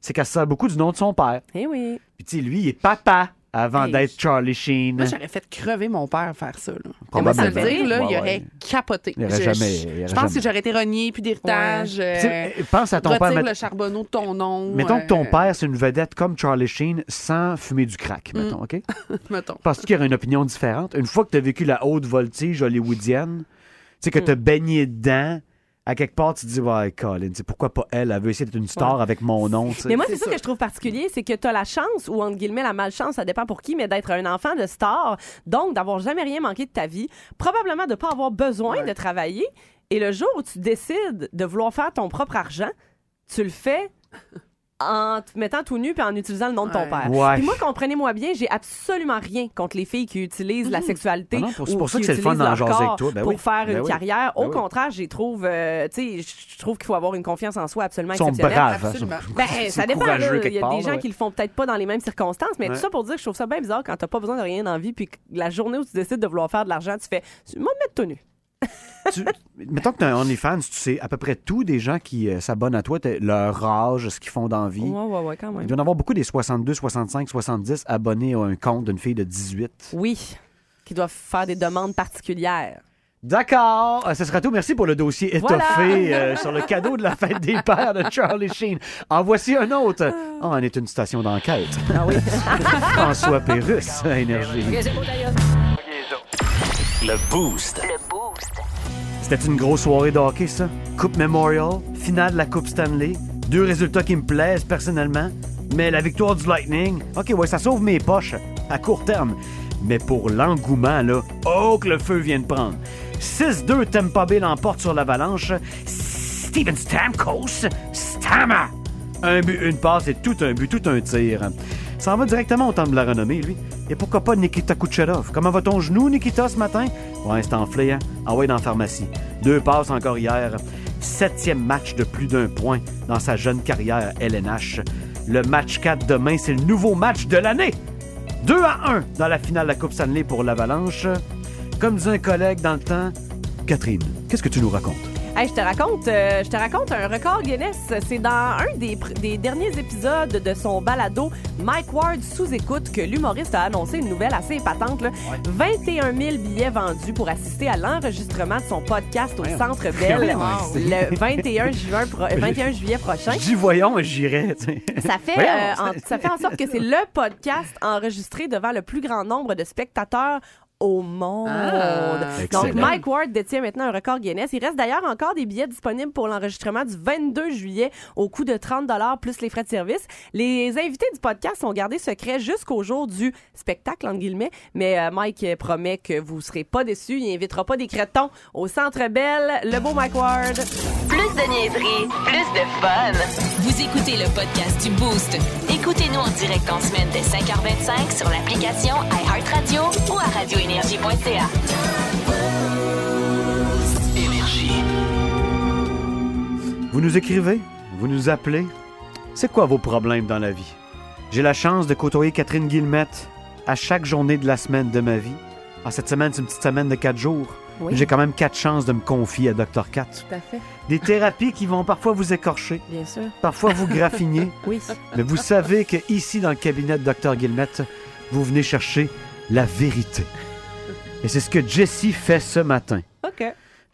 A: c'est qu'elle se sert beaucoup du nom de son père.
B: Eh oui.
A: Puis, tu sais, lui, il est papa avant
E: Hey,
A: d'être Charlie Sheen.
E: Moi, j'aurais fait crever mon père faire ça. Là.
A: Probablement.
E: Moi, ça veut dire, là,
A: Ouais,
E: il
A: ouais.
E: aurait capoté.
A: Il aurait
E: Je-
A: jamais-
E: je-
A: il aurait
E: Je pense
A: jamais.
E: que j'aurais été renié, puis d'héritage. Euh,
A: pense à ton père. met-
E: le charbonneau de ton nom.
A: Mettons que ton
E: euh,
A: père, c'est une vedette comme Charlie Sheen sans fumer du crack,
E: Mm.
A: mettons, OK? *laughs*
E: Mettons.
A: Penses-tu qu'il y aurait une opinion différente? Une fois que tu as vécu la haute voltige hollywoodienne, tu sais, que tu as baigné dedans à quelque part, tu te dis, ouais, Colin, c'est pourquoi pas elle? Elle veut essayer d'être une star avec mon nom.
B: Mais moi, c'est ça, que je trouve particulier, c'est que tu as la chance, ou entre guillemets la malchance, ça dépend pour qui, mais d'être un enfant de star, donc d'avoir jamais rien manqué de ta vie, probablement de pas avoir besoin de travailler. Et le jour où tu décides de vouloir faire ton propre argent, tu le fais en te mettant tout nu puis en utilisant le nom de ton père.
A: Ouais.
B: Puis moi, comprenez-moi bien, j'ai absolument rien contre les filles qui utilisent la sexualité
A: Ah non, pour- c'est
B: ou
A: pour ça
B: qui
A: que c'est le fun
B: utilisent
A: d'en jaser avec toi. Ben
B: pour
A: oui.
B: faire
A: Ben
B: une
A: oui.
B: carrière. Au
A: Ben oui.
B: contraire, j'y trouve, euh, tu sais, je trouve qu'il faut avoir une confiance en soi absolument
A: Ils sont
B: exceptionnelle.
A: braves. hein,
E: Absolument.
B: Ben, ça dépend. Il y a
A: part,
B: des gens
A: ouais.
B: qui le font peut-être pas dans les mêmes circonstances, mais
A: Ouais.
B: tout ça pour dire que je trouve ça bien bizarre quand t'as pas besoin de rien dans la vie, puis que la journée où tu décides de vouloir faire de l'argent, tu fais, moi, me mettre tout nu.
A: Tu- mettons que tu as un OnlyFans, tu sais à peu près tout des gens qui euh, s'abonnent à toi, t'as leur âge, ce qu'ils font dans la vie.
B: Ouais, ouais, ouais, quand
A: Il
B: même.
A: doit y en avoir beaucoup des 62, 65, 70 abonnés à un compte d'une fille de 18.
B: Oui, qui doivent faire des demandes particulières.
A: D'accord, Euh, ce sera tout. Merci pour le dossier étoffé
B: Voilà.
A: euh, sur le cadeau de la fête des pères de Charlie Sheen. En voici un autre. Oh, on est une station d'enquête.
B: Ah oui. *laughs*
A: François Pérusse, Énergie.
H: Le Boost.
F: Le Boost.
A: C'était une grosse soirée de hockey, ça. Coupe Memorial, finale de la Coupe Stanley. Deux résultats qui me plaisent personnellement. Mais la victoire du Lightning, OK, ouais, ça sauve mes poches à court terme. Mais pour l'engouement, là, oh que le feu vient de prendre. 6-2, Tampa Bay l'emporte sur l'Avalanche. Steven Stamkos, Stammer! Un but, une passe et tout un but, tout un tir. Ça en va directement au temple de la renommée, lui. Et pourquoi pas Nikita Kucherov? Comment va ton genou, Nikita, ce matin? Ouais, c'est enflé, hein? Ah ouais, dans la pharmacie. Deux passes encore hier. Septième match de plus d'un point dans sa jeune carrière LNH. Le match 4 demain, c'est le nouveau match de l'année. 2 à 1 dans la finale de la Coupe Stanley pour l'Avalanche. Comme disait un collègue dans le temps, Catherine, qu'est-ce que tu nous racontes?
B: Hey, je te raconte, euh, je te raconte un record Guinness. C'est dans un des, derniers épisodes de son balado Mike Ward sous écoute que l'humoriste a annoncé une nouvelle assez épatante. là. 21 000 billets vendus pour assister à l'enregistrement de son podcast au Centre Bell le 21 juin, pro- euh, 21 juillet prochain.
A: Dis voyons, j'irai.
B: Ça fait, euh, en, ça fait en sorte que c'est le podcast enregistré devant le plus grand nombre de spectateurs au monde.
E: Ah.
B: Donc,
A: Excellent.
B: Mike Ward détient maintenant un record Guinness. Il reste d'ailleurs encore des billets disponibles pour l'enregistrement du 22 juillet au coût de 30 plus les frais de service. Les invités du podcast sont gardés secrets jusqu'au jour du spectacle, entre guillemets. Mais euh, Mike promet que vous serez pas déçus. Il invitera pas des crétons au Centre Bell. Le beau Mike Ward.
F: Plus de niaiserie, plus de fun.
G: Vous écoutez le podcast du Boost.
F: Écoutez-nous en direct en semaine dès 5h25 sur l'application iHeartRadio ou à
H: Énergie.
A: Vous nous écrivez, vous nous appelez? C'est quoi vos problèmes dans la vie? J'ai la chance de côtoyer Catherine Guillemette à chaque journée de la semaine de ma vie. Ah, cette semaine, c'est une petite semaine de quatre jours.
B: Oui.
A: J'ai quand même quatre chances de me confier à Dr. Cat.
B: Tout à fait.
A: Des thérapies qui vont parfois vous écorcher,
B: Bien sûr.
A: parfois vous graffiner. *laughs*
B: Oui.
A: Mais vous savez que ici, dans le cabinet de Dr. Guillemette, vous venez chercher la vérité. Et c'est ce que Jessie fait ce matin.
B: OK.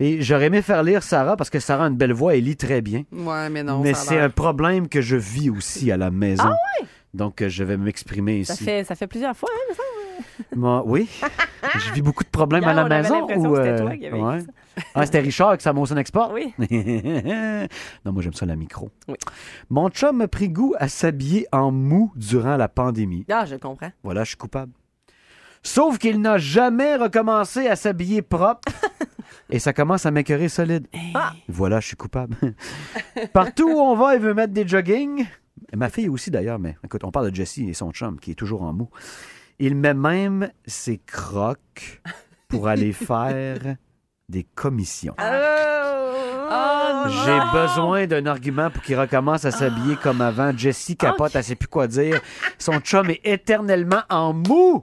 A: Et j'aurais aimé faire lire Sarah parce que Sarah a une belle voix et lit très bien.
E: Ouais, mais non.
A: mais
E: ça a
A: c'est
E: l'air-
A: un problème que je vis aussi à la maison.
B: Ah
A: Donc, euh, je vais m'exprimer
B: Ça
A: ici.
B: fait, ça fait plusieurs fois, hein, semble.
A: Moi, oui. *laughs* je vis beaucoup de problèmes
B: Hier,
A: à la
B: on avait
A: maison.
B: l'impression
A: ou,
B: que c'était
A: euh,
B: toi qui avais
A: ouais.
B: dit
A: Ah, c'était Richard qui Samoson Export?
B: Oui. *laughs*
A: non, moi, j'aime ça la micro.
B: Oui.
A: Mon chum a pris goût à s'habiller en mou durant la pandémie.
B: Ah, je comprends.
A: Voilà, je suis coupable. Sauf qu'il n'a jamais recommencé à s'habiller propre. *laughs* Et ça commence à m'écœurer solide.
B: Ah.
A: Voilà, je suis coupable. Partout où on va, il veut mettre des jogging. Ma fille aussi, d'ailleurs, mais écoute, on parle de Jessie et son chum qui est toujours en mou. Il met même ses crocs pour aller *laughs* faire des commissions.
B: Oh,
A: J'ai besoin d'un argument pour qu'il recommence à s'habiller comme avant. Jessie capote, elle sait plus quoi dire. Son chum est éternellement en mou.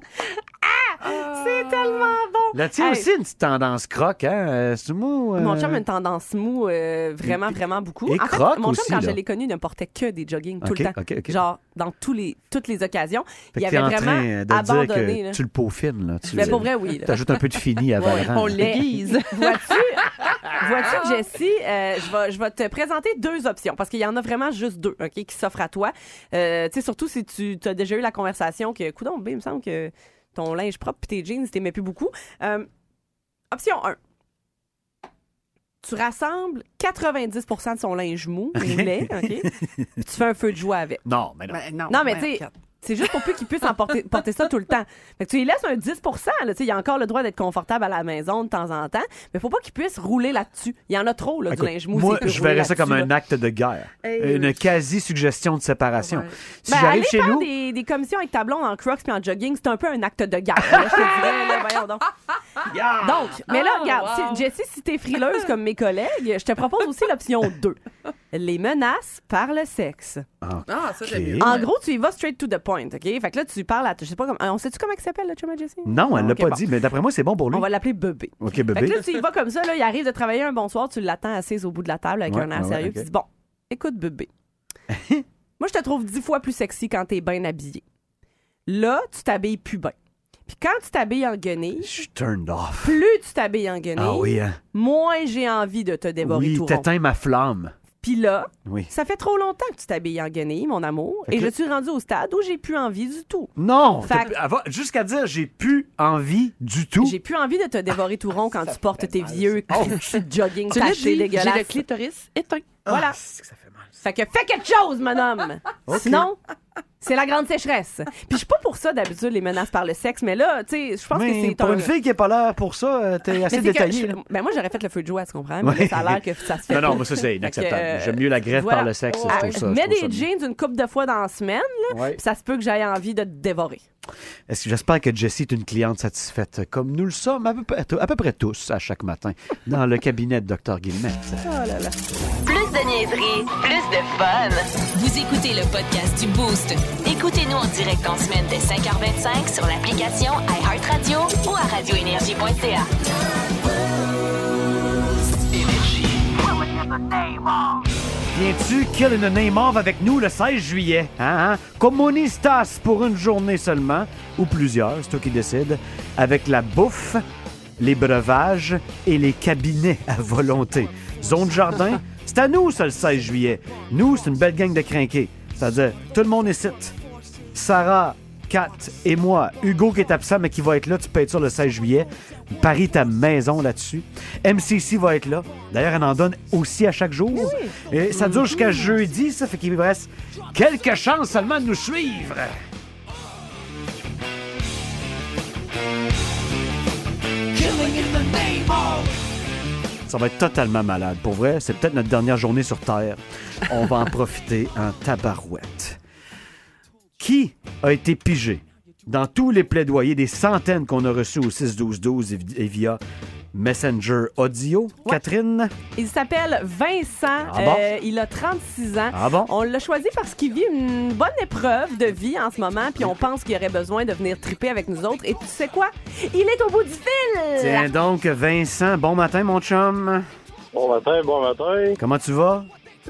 B: C'est tellement bon.
A: Là, tu
B: Hey.
A: aussi une petite tendance croque, hein? euh, c'est mou. euh,
B: Mon chum a une tendance mou, euh, vraiment,
A: Et-
B: vraiment beaucoup.
A: et
B: en fait,
A: croque
B: mon chum,
A: aussi,
B: quand
A: là.
B: je l'ai connu, ne portait que des jogging tout
A: Ok,
B: le temps.
A: ok, ok.
B: Genre, dans tous les, toutes les occasions.
A: Fait
B: il
A: que
B: avait
A: en
B: vraiment
A: train de dire
B: abandonné.
A: que
B: là.
A: tu le peaufines, là. Tu
B: Mais pour vrai, oui. là.
A: ajoutes un peu de fini à *laughs*
B: Ouais,
E: on l'aiguise. *laughs*
B: Vois-tu, vois-tu, Jessie, euh, je, vais, je vais te présenter deux options parce qu'il y en a vraiment juste deux qui s'offrent à toi. Euh, tu sais, surtout si tu as déjà eu la conversation que, coudon, ben, il me semble que ton linge propre et tes jeans, t'aimais plus beaucoup. Euh, option 1. tu rassembles 90% de son linge mou, *laughs* roulé, OK? Puis tu fais un feu de joie avec.
A: Non, mais non.
E: Ben, non,
B: Non, mais
E: ben,
B: tu sais. C'est juste pour plus qu'il puisse en porter, *laughs* porter ça tout le temps. Fait que tu lui laisses un 10 là, il a encore le droit d'être confortable à la maison de temps en temps, mais faut pas qu'il puisse rouler là-dessus. Il y en a trop, là,
A: Écoute,
B: du linge mou.
A: moi, je verrais ça comme un acte de guerre.
E: Hey,
A: Une
E: oui.
A: quasi-suggestion de séparation.
E: Ouais.
A: Si
B: Ben,
A: j'arrive chez
B: faire
A: nous...
B: des, des commissions avec ta blonde en crocs puis en jogging, c'est un peu un acte de guerre. là, je te dirais, là, *laughs* voyons donc. Donc, mais là,
E: Oh,
B: regarde,
E: wow.
B: si, Jessie, si t'es frileuse comme mes collègues, je te propose aussi l'option 2. *laughs* Les menaces par le sexe.
E: Ah, ça, j'aime
A: Ok.
E: bien.
B: En gros, tu y vas straight to the point, OK? Fait que là, tu parles à... Je sais pas comment... On sait-tu comment il s'appelle, le chum à Jessie?
A: Non, elle l'a
B: Ok,
A: pas
B: bon.
A: dit, mais d'après moi, c'est bon pour lui.
B: On va l'appeler bébé.
A: OK,
B: Fait que
A: bébé.
B: là, tu y vas comme ça, là, il arrive de travailler un bonsoir, tu l'attends assise au bout de la table avec
A: Ouais,
B: un air
A: ouais,
B: sérieux, puis tu dis, bon, écoute, bébé. *laughs* Moi, je te trouve dix fois plus sexy quand t'es bien habillé. Là, tu t'habilles plus bien. Puis quand tu t'habilles en guenille,
A: Je suis turned off.
B: plus tu t'habilles en guenille,
A: Ah oui, hein?
B: moins j'ai envie de te dévorer
A: Oui,
B: tout rond.
A: t'éteins ma flamme.
B: Puis là,
A: Oui.
B: ça fait trop longtemps que tu t'habilles en guenille, mon amour,
A: Fait
B: et
A: que-
B: je suis rendue au stade où j'ai plus envie du tout?
A: Non!
B: Fait que-
A: Jusqu'à dire, j'ai plus envie du tout.
B: J'ai plus envie de te dévorer tout rond quand tu portes tes vieux *laughs* petits jogging
E: Tu l'as
B: tachés
E: dit, j'ai
B: dégueulasses.
E: le clitoris éteint.
B: Voilà.
A: Ah, que ça fait mal.
B: Fait que fais quelque chose, mon homme. *laughs* Sinon, c'est la grande sécheresse. Puis je suis pas pour ça d'habitude les menaces par le sexe, mais là, tu sais, je pense que c'est
A: pour
B: un-
A: une fille qui est pas l'air pour ça, euh, t'es
B: Mais
A: assez
B: c'est que
A: détaillé.
B: je-
A: là.
B: Ben moi j'aurais fait le feu de joie, tu comprends? Mais
A: Ouais.
B: là, ça a l'air que ça se fait.
A: Non, non,
B: pas.
A: moi, ça, c'est
B: Fait que,
A: inacceptable.
B: euh,
A: J'aime mieux la greffe
B: voilà.
A: par le sexe.
B: Ah,
A: je trouve ça,
B: mets
A: je trouve ça
B: des
A: bien.
B: jeans une coupe de fois dans la semaine, là,
A: Ouais.
B: puis ça se peut que j'aille envie de te dévorer.
A: Est-ce que J'espère que Jessie est une cliente satisfaite, comme nous le sommes à peu, près, à peu près tous à chaque matin, dans le cabinet de Dr Guillemette?
F: Plus de niaiserie, plus de fun.
G: Vous écoutez le podcast du Boost.
F: Écoutez-nous en direct en semaine dès 5h25 sur l'application iHeartRadio ou à radioénergie.ca.
A: Viens-tu the name of avec nous le 16 juillet? Hein, hein? Comunistas pour une journée seulement, ou plusieurs, c'est toi qui décides, avec la bouffe, les breuvages et les cabinets à volonté. Zone jardin, c'est à nous ça le 16 juillet. Nous, c'est une belle gang de crinqués. C'est-à-dire, tout le monde est site. Sarah, Kat et moi. Hugo qui est absent, mais qui va être là, tu peux être sûr le 16 juillet. Parie ta maison là-dessus. MCC va être là. D'ailleurs, elle en donne aussi à chaque jour. Et ça dure jusqu'à jeudi, ça fait qu'il me reste quelques chances seulement de nous suivre. Ça va être totalement malade. Pour vrai, c'est peut-être notre dernière journée sur Terre. On va en *laughs* profiter en tabarouette. Qui a été pigé? Dans tous les plaidoyers, des centaines qu'on a reçus au 6-12-12 et vi- et via Messenger Audio? Catherine?
B: Il s'appelle Vincent.
A: Ah bon?
B: Euh, il a 36 ans.
A: Ah bon?
B: On l'a choisi parce qu'il vit une bonne épreuve de vie en ce moment, puis on pense qu'il aurait besoin de venir triper avec nous autres. Et tu sais quoi? Il est au bout du fil!
A: Tiens donc, Vincent, bon matin, mon chum.
K: Bon matin, bon matin.
A: Comment tu vas?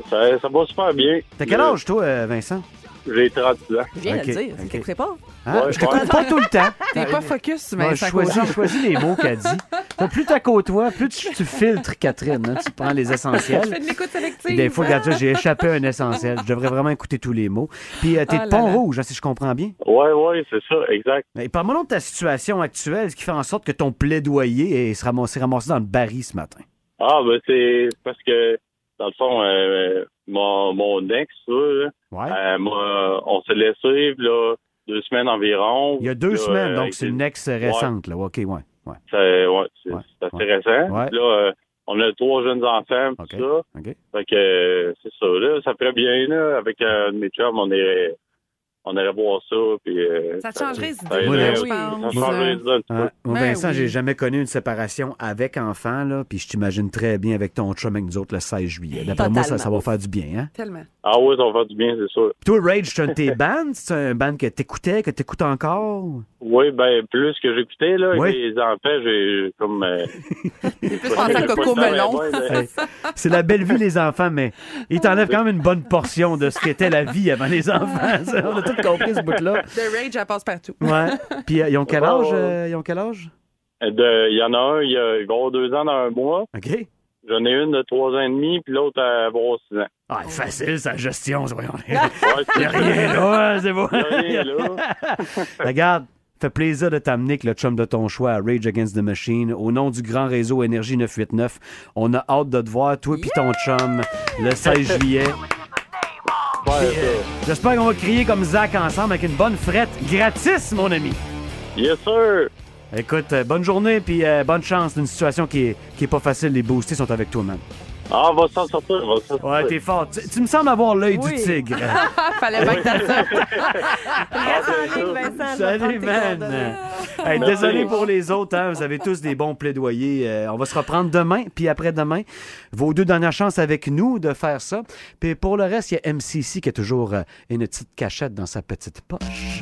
K: Ça, ça va super bien.
A: T'as quel
K: Euh,
A: âge, toi, euh, Vincent?
K: J'ai 36 ans.
B: Je viens de le dire.
A: ok.
B: Tu t'écoutais pas?
A: Hein?
K: Ouais,
A: je t'écoute
K: ouais.
A: pas tout le temps. *laughs*
E: T'es pas focus, mais
A: je choisis, les mots qu'elle dit. T'as Plus t'as côtoies, plus tu, tu filtres, Catherine. hein. Tu prends les essentiels. *laughs*
E: Je fais de l'écoute sélective.
A: Des fois, regarde j'ai échappé à un essentiel. Je devrais vraiment écouter tous les mots. Puis euh, t'es
E: Ah
A: de. Pont-Rouge, hein, si je comprends bien.
K: Ouais, ouais, c'est ça, exact.
A: Mais parle-moi donc de ta situation actuelle, ce qui fait en sorte que ton plaidoyer est- se ramassé, ramassé dans le baril ce matin.
K: Ah, ben c'est parce que, dans le fond, euh, mon, mon ex, ça, là,
A: Ouais.
K: euh, on s'est laissé, là, deux semaines environ.
A: Il y a deux
K: Là,
A: semaines,
K: euh,
A: donc
K: avec
A: c'est une ex récente, là. OK, ouais. ouais.
K: C'est ouais, assez récent. Là, euh, on a trois jeunes enfants, tout ça. Fait que, euh, c'est ça, là, ça ferait bien, là, avec euh, mes chums, on irait, on irait voir ça, puis... euh,
E: Ça te changerait
K: ça
E: idées,
A: là,
E: je
B: oui.
E: pense.
K: Ça changerait idées un.
A: Ouais. Moi, Vincent,
E: oui.
A: j'ai jamais connu une séparation avec enfant, là, puis je t'imagine très bien avec ton chum avec nous autres le 16 juillet. D'après moi, ça, ça va faire du bien, hein?
E: Tellement.
K: Ah oui, ça va faire du bien, c'est sûr.
A: Toi, Rage, c'est un de tes *laughs* bands? C'est un band que t'écoutais, que t'écoutes encore?
K: Oui, ben plus que j'écoutais, là,
A: Oui.
K: avec les enfants, j'ai comme... Euh,
E: T'es *laughs* plus pensé à Coco Melon. *laughs*
A: Hey, c'est la belle vie, les enfants, mais il t'enlève quand même une bonne portion de ce qu'était la vie avant les enfants. ça. On a tout compris ce bout-là.
E: The Rage, elle passe partout.
A: Ouais. Puis, euh, ils ont quel âge?
K: ouais.
A: euh, ils ont quel âge?
K: de- Il y en a un, il, a, il va avoir deux ans dans un mois.
A: OK.
K: J'en ai une de trois ans et demi, puis l'autre, va avoir six ans.
A: Ah, facile, sa gestion, voyons. *laughs* Il n'y a rien là, c'est bon.
K: Il y a rien là. *laughs* *laughs*
A: Regarde, Fait plaisir de t'amener avec le chum de ton choix à Rage Against the Machine. Au nom du grand réseau Énergie 989, on a hâte de te voir, toi puis ton chum, le 16 juillet.
K: Ouais,
A: euh, J'espère qu'on va crier comme Zach ensemble avec une bonne frette gratis, mon ami.
K: Yes, sir!
A: Écoute, euh, bonne journée puis euh, bonne chance d'une situation qui est, qui est pas facile. Les boostés sont avec toi, man.
K: Ah, on va s'en sortir, on va s'en sortir.
A: Ouais, t'es fort. Tu, tu me sembles avoir l'œil
B: Oui.
A: du tigre. *laughs*
B: Fallait bien que t'as ça. *laughs*
K: Ah,
B: Reste en ligne, Vincent, je vais prendre
A: Salut, man. *laughs* Hey,
K: Merci.
A: désolé pour les autres, hein, vous avez tous des bons plaidoyers. Euh, on va se reprendre demain, puis après-demain. Vos deux dernières chances avec nous de faire ça. Puis pour le reste, il y a MCC qui a toujours euh, une petite cachette dans sa petite poche.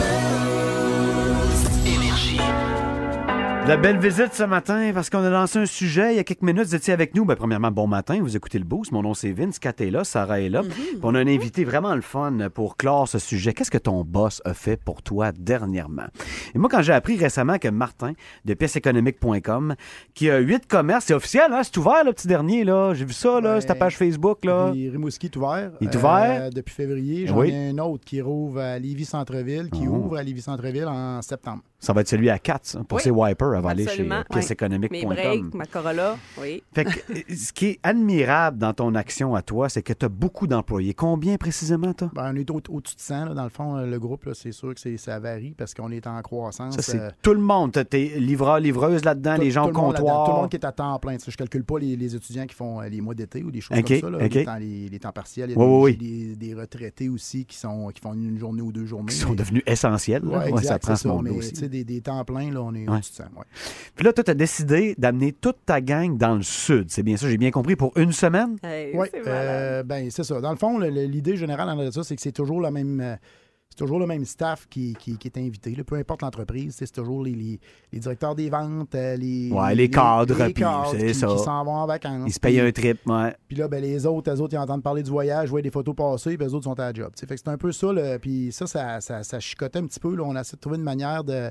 A: La belle visite ce matin parce qu'on a lancé un sujet il y a quelques minutes. Vous étiez avec nous. Ben, premièrement, bon matin. Vous écoutez le boost. Mon nom, c'est Vince. Kat est là. Sarah est là. Puis on a un invité vraiment le fun pour clore ce sujet. Qu'est-ce que ton boss a fait pour toi dernièrement? Et moi, quand j'ai appris récemment que Martin de pièceéconomique.com, qui a huit commerces, c'est officiel, hein? C'est ouvert, le petit dernier, là. J'ai vu ça, là,
L: Ouais.
A: sur ta page Facebook, là.
L: Rimouski est ouvert.
A: Il est ouvert?
L: Euh, depuis février. J'en
A: Oui.
L: ai un autre qui rouvre à Lévis-Centreville, qui
A: Oh.
L: ouvre à Lévis-Centreville en septembre.
A: Ça va être celui à 4 pour
B: Oui.
A: ses wipers. Elle va aller chez euh, pièceéconomique.com.
B: Mes breaks, ma Corolla, oui.
A: Fait que, *laughs* euh, ce qui est admirable dans ton action à toi, c'est que tu as beaucoup d'employés. Combien précisément, toi?
L: Ben, on est au- au-dessus de 100. là. Dans le fond, euh, le groupe, c'est sûr que ça varie parce qu'on est en croissance.
A: Ça, c'est
L: euh,
A: tout le monde. T'as tes livreurs, livreuses là-dedans, les gens au
L: monde
A: comptoir.
L: Tout le monde qui est à temps plein. Tu Je calcule pas les, les étudiants qui font les mois d'été ou des choses comme ça. là. Les, temps, les- les temps partiels. Il y a
A: Oui,
L: des,
A: oui,
L: j'ai des- des retraités aussi qui, sont, qui font une journée ou deux journées.
A: Qui sont devenus essentiels. là.
L: Ouais,
A: Ouais,
L: exact,
A: ça prend ce monde-là
L: mais,
A: aussi.
L: Des, des temps pleins, là, on est
A: Ouais.
L: au-dessus de 100. ouais.
A: Puis là, toi, tu as décidé d'amener toute ta gang dans le sud. C'est bien ça, j'ai bien compris, pour une semaine?
B: Hey,
L: Oui,
B: c'est malade.
L: ben c'est ça. Dans le fond, l'idée générale en ça, c'est que c'est toujours le même. C'est toujours le même staff qui, qui- qui est invité, là, peu importe l'entreprise. C'est toujours les, les- les directeurs des ventes, euh, les,
A: Ouais, les cadres,
L: les cadres qui, s'en vont en vacances.
A: Ils se payent un trip, ouais.
L: Puis là, ben, les autres, eux autres, ils entendent parler du voyage, voient des photos passer, puis eux autres sont à la job. Fait que c'est un peu ça. là. Puis ça, ça, ça, ça chicotait un petit peu. Là. On a essayé de trouver une manière de,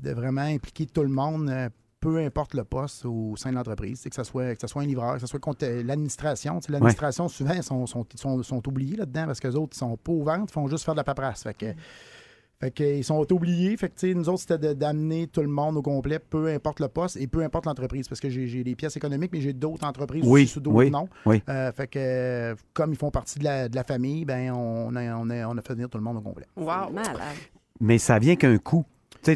L: de vraiment impliquer tout le monde, euh, peu importe le poste au sein de l'entreprise. C'est Que, ce soit, que soit un livreur, que ce soit euh, l'administration. L'administration, souvent, ils sont, sont, sont, sont oubliés là-dedans parce que les autres, ils sont pas aux ventes, ils font juste faire de la paperasse. Fait que. Fait que, ils sont oubliés. Fait que, nous autres, c'était d'amener tout le monde au complet, peu importe le poste et peu importe l'entreprise. Parce que j'ai des pièces économiques, mais j'ai d'autres entreprises
A: Oui,
L: aussi sous d'autres
A: oui,
L: noms.
A: oui.
L: Euh, fait que, comme ils font partie de la, de la famille, ben, on a, on, a, on a fait venir tout le monde au complet.
B: Wow. Malade.
A: Mais ça vient qu'un coût.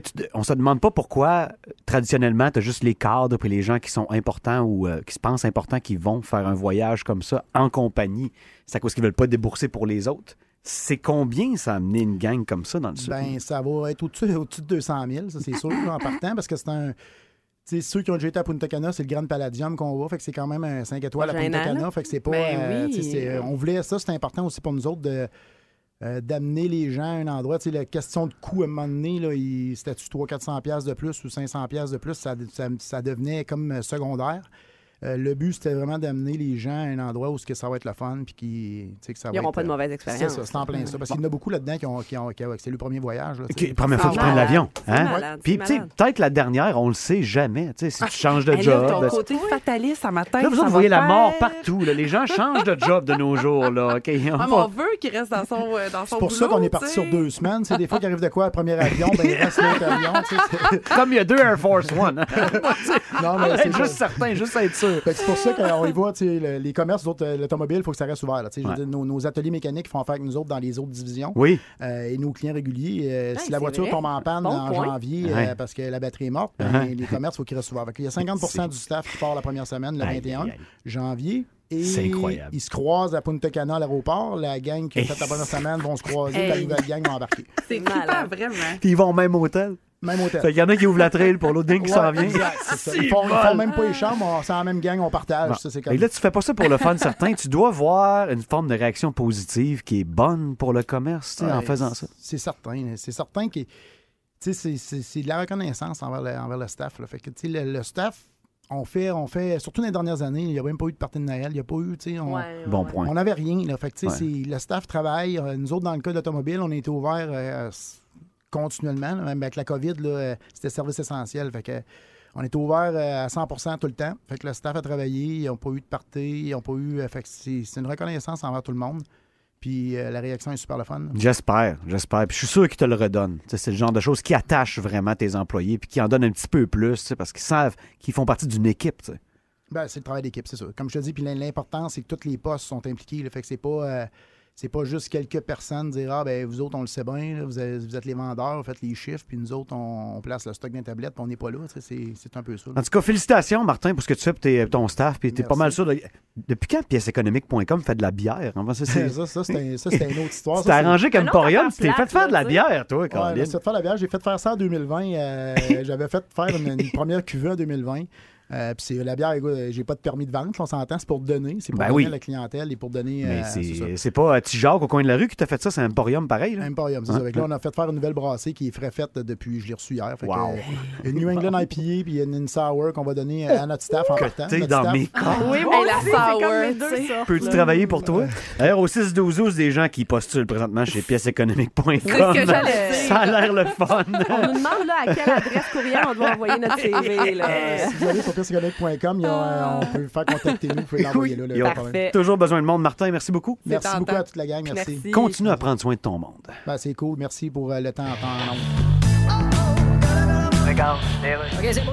A: Tu on se demande pas pourquoi, euh, traditionnellement, tu as juste les cadres puis les gens qui sont importants ou euh, qui se pensent importants qui vont faire un voyage comme ça en compagnie. C'est à cause qu'ils veulent pas débourser pour les autres. C'est combien ça a amené une gang comme ça dans le sud?
L: Ben, ça va être au-dessus *laughs* au de 200 000, ça c'est sûr, en partant, parce que c'est un. Tu sais, ceux qui ont déjà été à Punta Cana, c'est le Grand Palladium qu'on va. Fait que c'est quand même un 5 étoiles à Punta Cana. Fait que c'est pas.
B: Ben
L: euh,
B: oui.
L: on voulait ça, c'est important aussi pour nous autres de. Euh, d'amener les gens à un endroit. Tu sais, la question de coût, à un moment donné, c'était-tu 300-400$ piastres de plus ou 500$ piastres de plus, ça, ça, ça devenait comme euh, secondaire. Euh, le but, c'était vraiment d'amener les gens à un endroit où ce que ça va être le fun, puis qui, tu sais, que ça
B: Ils
L: va
B: n'auront pas de
L: euh,
B: mauvaise
L: C'est
B: expérience.
L: ça, c'est en plein ça. Parce qu'il y en a beaucoup là-dedans qui ont, qui ont, qui ont- c'est le premier voyage. Là,
A: première fois que tu
B: malade.
A: prends l'avion.
B: C'est
A: Hein? Puis,
B: c'est
A: tu sais,
B: malade.
A: peut-être la dernière, on le sait jamais. Tu sais, si tu changes de job.
E: ton côté fataliste à matin.
A: Là, vous voyez la mort partout. là. Les gens changent de job de nos jours. Là. OK, on
E: Ah, on veut qu'il reste dans son, euh, dans son
L: C'est pour ça qu'on est parti sur deux semaines. C'est des fois qu'il arrive de quoi, le premier avion, ben il reste l'autre avion. c'est-
A: Comme il y a deux Air Force One. *laughs*
L: Non, mais c'est
A: juste certain, juste être sûr. *laughs*
L: C'est pour ça qu'on y voit, le- les commerces, euh, l'automobile, il faut que ça reste ouvert. là, tu sais, je veux
A: Ouais.
L: dire, nos, nos ateliers mécaniques font affaire avec nous autres dans les autres divisions.
A: Oui.
L: Euh, et nos clients réguliers, euh, si la voiture
B: vrai.
L: tombe en panne
B: Bon
L: en
B: point.
L: janvier euh,
A: Ouais.
L: parce que la batterie est morte, ben,
A: Uh-huh.
L: les commerces, il faut qu'ils restent ouverts. Qu'il y a 50 *laughs*
A: C'est-
L: du staff qui part la première semaine, le
A: Aïe,
L: 21
A: aïe, aïe.
L: janvier. Et
A: C'est incroyable.
L: ils se croisent à Punta Cana à l'aéroport. La gang qui a fait la première semaine vont se croiser. La nouvelle gang va embarquer.
E: C'est
B: Malade.
E: vraiment.
A: Puis ils vont au même hôtel.
L: Même hôtel.
A: Fait qu'il y en a qui ouvrent la trail pour l'autre dingue qui s'en vient.
L: Ils font, ils font même pas les chambres, on- c'est en même gang, on partage.
A: Bon.
L: Ça, c'est comme...
A: Et là, tu fais pas ça pour le fun certain. Tu dois voir une forme de réaction positive qui est bonne pour le commerce en faisant ça.
L: C'est certain. C'est certain que tu sais, c'est- de la reconnaissance envers le, envers le staff. là. Fait que, tu sais, le, le staff, on fait, on fait, surtout dans les dernières années, il n'y a même pas eu de partie de Noël, il n'y a pas eu, tu sais, on
B: Ouais,
A: Bon
B: ouais.
A: point.
L: on n'avait rien. Là. Fait que, tu sais,
A: Ouais.
L: c'est- le staff travaille. Euh, Nous autres, dans le cas de l'automobile, on a été ouverts euh, continuellement. là. Même avec la COVID, euh, c'était service essentiel. Fait que, On était ouvert euh, à 100% tout le temps. Fait que le staff a travaillé, ils n'ont pas eu de party, ils n'ont pas eu. euh, fait que c'est une reconnaissance envers tout le monde. Puis euh, la réaction est super le fun.
A: J'espère, j'espère. Puis je suis sûr qu'ils te le redonnent. C'est le genre de choses qui attachent vraiment tes employés puis qui en donnent un petit peu plus parce qu'ils savent qu'ils font partie d'une équipe.
L: Ben, c'est le travail d'équipe, c'est ça. Comme je te dis, puis l'im- l'important, c'est que tous les postes sont impliqués. là. fait que c'est pas, euh, c'est pas juste quelques personnes dire Ah, ben vous autres, on le sait bien, là, vous, êtes, vous êtes les vendeurs, vous faites les chiffres, puis nous autres, on, on place le stock dans les tablettes, puis on n'est pas là. C'est, un peu ça. là.
A: En tout cas, félicitations, Martin, pour ce que tu fais pour ton staff. Puis t'es pas mal sûr. de- Depuis quand pièceéconomique.com fait de la bière? Ça, c'est...
L: ça, ça, c'est un- ça, c'est une autre histoire.
A: T'es
L: c'est-
A: arrangé comme Porium, tu t'es fait faire de la bière, toi,
L: Ouais,
A: Colin.
L: je me suis fait faire la bière. J'ai fait faire ça en 2020. euh, *laughs* J'avais fait faire une, une première cuvée en 2020. Euh, puis c'est la bière, écoute, euh, j'ai pas de permis de vente, on s'entend, c'est pour donner, c'est pour
A: Ben
L: donner
A: oui.
L: à la clientèle et pour donner.
A: Mais
L: euh, c'est
A: pas euh, Tijak au coin de la rue qui t'a fait ça, c'est un Emporium pareil. Là.
L: Emporium, c'est
A: Hein?
L: ça. Que là, on a fait faire une nouvelle brassée qui est frais faite depuis, je l'ai reçue hier. Fait
A: Wow.
L: euh, une New England IPA, puis une, une sour qu'on va donner à notre staff en partant.
A: t'es dans
L: staff.
A: mes cordes.
B: Oui,
E: Hey,
B: moi
E: la
B: aussi, c'est comme
E: sour,
A: Peux-tu travailler pour toi? D'ailleurs, au 6 12 12 des gens qui postulent présentement chez pièceéconomique.com. *laughs* Ça a l'air le fun.
B: On nous demande là, à quelle adresse courriel on doit envoyer notre *laughs* CV. Là.
L: Euh, on peut faire contacter nous, vous pouvez *laughs* l'envoyer là. là,
A: toujours besoin de monde. Martin, merci beaucoup.
L: Merci
E: tentant.
L: beaucoup à toute la gang, merci.
B: Merci.
A: Continue à prendre soin de ton monde.
L: Ben, c'est cool, merci pour euh, le temps en temps.
I: Regarde, OK, c'est beau,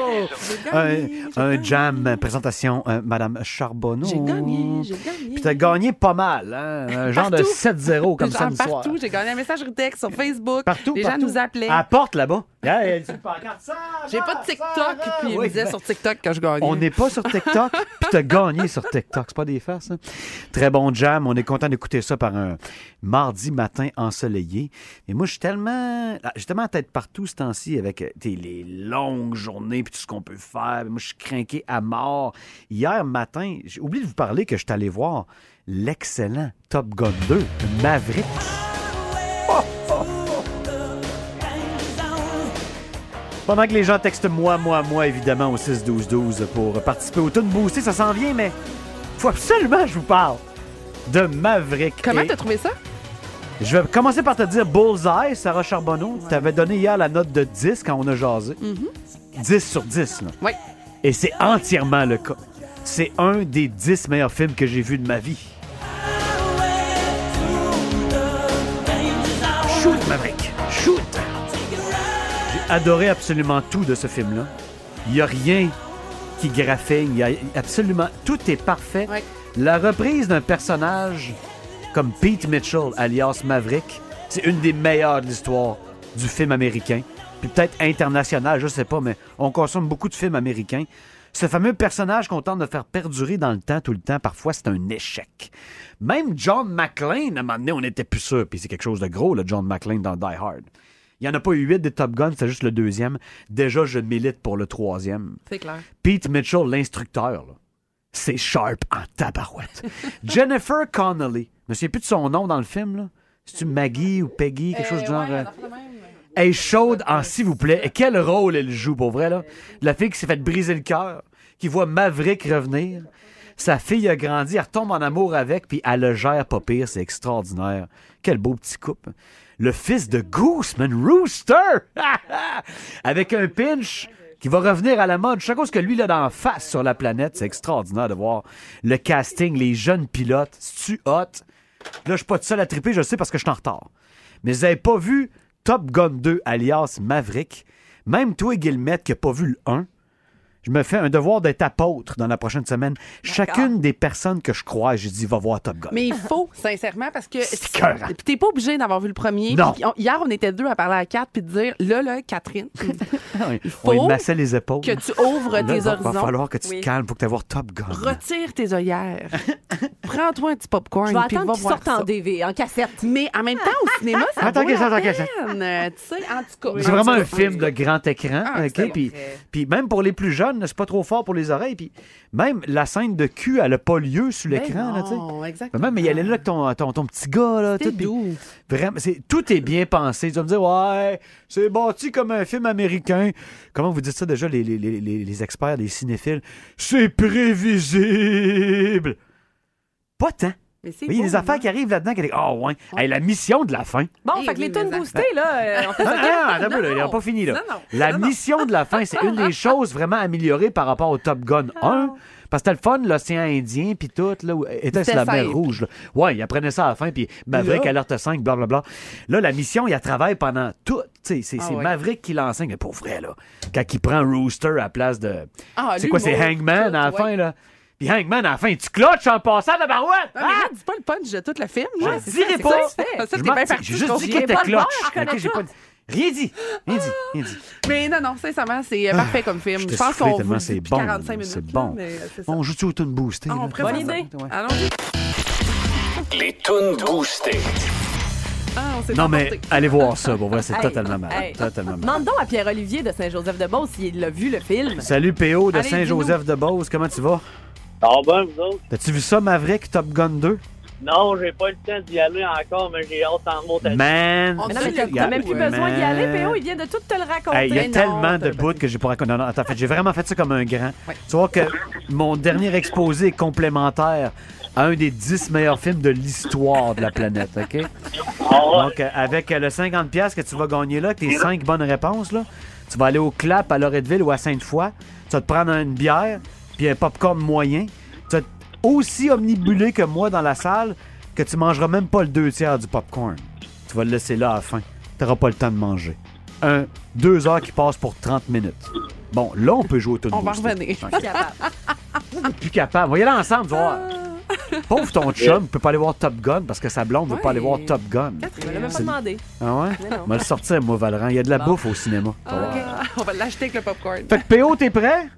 A: un jam, présentation, euh, Madame Charbonneau.
E: J'ai gagné, j'ai gagné.
A: Puis t'as gagné pas mal, hein? Un genre de
E: Partout.
A: 7-0 comme *laughs* ça
E: partout. J'ai gagné un message texte sur Facebook.
A: Partout,
E: Les
A: partout.
E: gens nous appelaient.
A: À la porte là-bas. Yeah, il y a une pancarte, ça,
E: J'ai pas de TikTok, puis
A: oui,
E: me disaient
A: ben,
E: sur TikTok que je gagnais.
A: On n'est pas sur TikTok, puis t'as gagné sur TikTok. C'est pas des farces, hein? Très bon jam. On est content d'écouter ça par un mardi matin ensoleillé. Et moi, je suis tellement... ah, J'ai tellement la tête partout ce temps-ci avec euh, les longues journées puis tout ce qu'on peut faire. Moi, je suis craqué à mort. Hier matin, j'ai oublié de vous parler que je suis allé voir l'excellent Top Gun 2, Maverick. Pendant que les gens textent moi, moi, moi, évidemment, au 6-12-12 pour participer au Tune Boosté, ça s'en vient, mais faut absolument que je vous parle de Maverick.
E: Comment
A: Et
E: t'as trouvé ça?
A: Je vais commencer par te dire Bullseye, Sarah Charbonneau. T'avais donné hier la note de 10 quand on a jasé. 10 sur 10, là.
E: Oui.
A: Et c'est entièrement le cas. C'est un des 10 meilleurs films que j'ai vus de ma vie. Adoré absolument tout de ce film-là. Il n'y a rien qui. Il y a absolument... Tout est parfait.
E: Ouais.
A: La reprise d'un personnage comme Pete Mitchell, alias Maverick, c'est une des meilleures de l'histoire du film américain. Puis peut-être international, je sais pas, mais on consomme beaucoup de films américains. Ce fameux personnage qu'on tente de faire perdurer dans le temps, tout le temps, parfois, c'est un échec. Même John McClane, à un moment donné, on n'était plus sûr. Puis c'est quelque chose de gros, le John McClane dans Die Hard. Il n'y en a pas eu huit des Top Gun, c'est juste le deuxième. Déjà, je milite pour le troisième.
E: C'est clair.
A: Pete Mitchell, l'instructeur, là, c'est sharp en tabarouette. *laughs* Jennifer Connelly, je me souviens plus de son nom dans le film, là. C'est-tu Maggie ou Peggy, quelque chose du genre? euh, Elle est chaude en s'il vous plaît. Et quel rôle elle joue, pour vrai, là? La fille qui s'est fait briser le cœur, qui voit Maverick revenir. Sa fille a grandi, elle retombe en amour avec, puis elle le gère pas pire, c'est extraordinaire. Quel beau petit couple. Le fils de Gooseman Rooster! *laughs* avec un pinch qui va revenir à la mode. Chaque chose que lui, là, d'en face sur la planète, c'est extraordinaire de voir le casting, les jeunes pilotes. C'est-tu hot? Là, je suis pas tout seul à triper, je sais parce que je suis en retard. Mais vous avez pas vu Top Gun 2, alias Maverick? Même toi, Guillemette, qui n'a pas vu le 1, je me fais un devoir d'être apôtre dans la prochaine semaine. Chacune des personnes que je crois, j'ai dit, va voir Top Gun.
E: Mais il faut, sincèrement, parce que *laughs*
A: écœurant.
E: Puis t'es pas obligé d'avoir vu le premier.
A: Non.
E: Puis on- hier, on était deux à parler à quatre puis de dire là, là, Catherine, *laughs*
A: Oui,
E: il
A: On
E: faut
A: massait les épaules.
E: que tu ouvres
A: Là,
E: tes
A: va,
E: horizons.
A: va falloir que tu
B: Oui.
A: te calmes, faut que tu voir Top Gun.
E: Retire tes œillères. *laughs* Prends-toi un petit popcorn.
B: Je vais
E: puis
B: attendre
E: va
B: qu'il
E: voir
B: sorte en
E: ça.
B: DV, en cassette.
E: Mais en même temps, au cinéma, ça
A: Attends
E: vaut
A: que ça,
E: la
A: attends que ça.
E: peine. Euh, Tu sais, en tout cas.
A: C'est vraiment
E: en
A: un
E: cas,
A: film de grand écran,
E: Ah,
A: ok?
E: c'est
A: puis même pour les plus jeunes, c'est pas trop fort pour les oreilles. Puis même la scène de cul, elle a pas lieu sur
E: Ben
A: l'écran, là,
E: non, exactement.
A: Même, mais il allait là avec ton, ton, ton petit gars, là. Tout,
E: doux.
A: Vraiment, c'est, tout est bien pensé. Tu vas me dire, ouais, c'est bâti comme un film américain. Comment vous dites ça déjà, les, les, les, les- les experts, les cinéphiles? C'est prévisible! Pas tant.
E: Mais c'est
A: Il y a des affaires
E: hein?
A: qui arrivent là-dedans qui disent, oh, ouais, Hey, la mission de la fin.
B: Bon, fait que les tunes boostées, là, euh, on fait
A: Ah,
B: ça
A: ah, n'a
E: non.
A: pas fini, là.
E: Non, non.
A: La
E: Non, non.
A: mission de la fin, c'est une des *laughs* choses vraiment améliorées par rapport au Top Gun 1. Parce que c'était le fun, l'océan Indien, puis tout, là, était sur la mer rouge. Là. Ouais, il apprenait ça à la fin, puis Maverick,
E: Là-
A: Alerte 5, blablabla. Là, la mission, il a travaillé pendant tout. Tu sais, C'est
E: Ah
A: c'est
E: ouais.
A: Maverick qui l'enseigne, mais pour vrai, là. Quand il prend Rooster à la place de.
E: Ah,
A: c'est quoi, c'est Hangman
E: tout,
A: à la
E: ouais.
A: fin, là? Puis Hangman, à la fin, tu clutches en passant de barouette!
E: Non, mais là, dis pas le punch de tout le film.
A: Je
E: là.
A: le
E: C'est
A: dirai
E: ça, c'est
A: pas.
E: ça que
A: Je
E: t'es bien parti.
A: J'ai juste
E: je
A: dit
B: le voir,
A: clutch.
B: je
A: Rien dit. Rien dit. Rien dit.
E: Mais non, non, sincèrement, c'est euh, parfait comme film.
A: Je
E: Je pense qu'on vous
A: c'est bon.
E: 45 minutes.
A: C'est bon. On joue-tu au tune boosté?
E: Ah, on préfère
B: Bonne idée.
E: Allons-y.
H: Les tunes boostées.
E: Ah, on
A: Non, mais allez voir ça. Bon, vrai, c'est
B: Hey,
A: totalement mal.
B: hey.
A: Totalement mal.
B: Demande donc à Pierre-Olivier de Saint-Joseph-de-Beauce s'il a vu le film.
A: Salut PO de Saint-Joseph-de-Beauce. Comment tu vas?
K: Ah ben, vous autres?
A: T'as-tu vu ça, Maverick Top Gun 2?
K: Non, j'ai pas eu le temps d'y aller encore, mais j'ai hâte en monter.
A: Man!
B: Mais non, mais t'as même plus besoin d'y aller, P.O. Il vient de tout te le raconter.
A: Hey, Il y a tellement de bouts que j'ai pas raconté. Non, non, attends, en fait, j'ai vraiment fait ça comme un grand.
E: Ouais.
A: Tu vois que mon dernier exposé est complémentaire à un des 10 meilleurs films de l'histoire de la planète, OK? Donc, euh, avec euh, le 50$ que tu vas gagner là, tes 5 bonnes réponses, là, tu vas aller au Clap à Loretteville ou à Sainte-Foy, tu vas te prendre une bière, puis un popcorn moyen. Tu vas être aussi omnibulé que moi dans la salle que tu mangeras même pas le deux tiers du popcorn. Tu vas le laisser là à la fin. Tu n'auras pas le temps de manger. Un, deux heures qui passent pour 30 minutes. Bon, là, on peut jouer au tout
E: On va revenir.
A: plus capable. Voyez là ensemble, tu vas voir. Pauvre ton chum, peut pas aller voir Top Gun parce que sa blonde veut pas aller voir. Top Gun.
B: Il m'a même pas demandé.
A: Ah ouais? On va le sortir, moi, Valran. Il y a de la bouffe au cinéma.
E: Ah, On va l'acheter avec le popcorn.
A: Fait que PO, t'es prêt?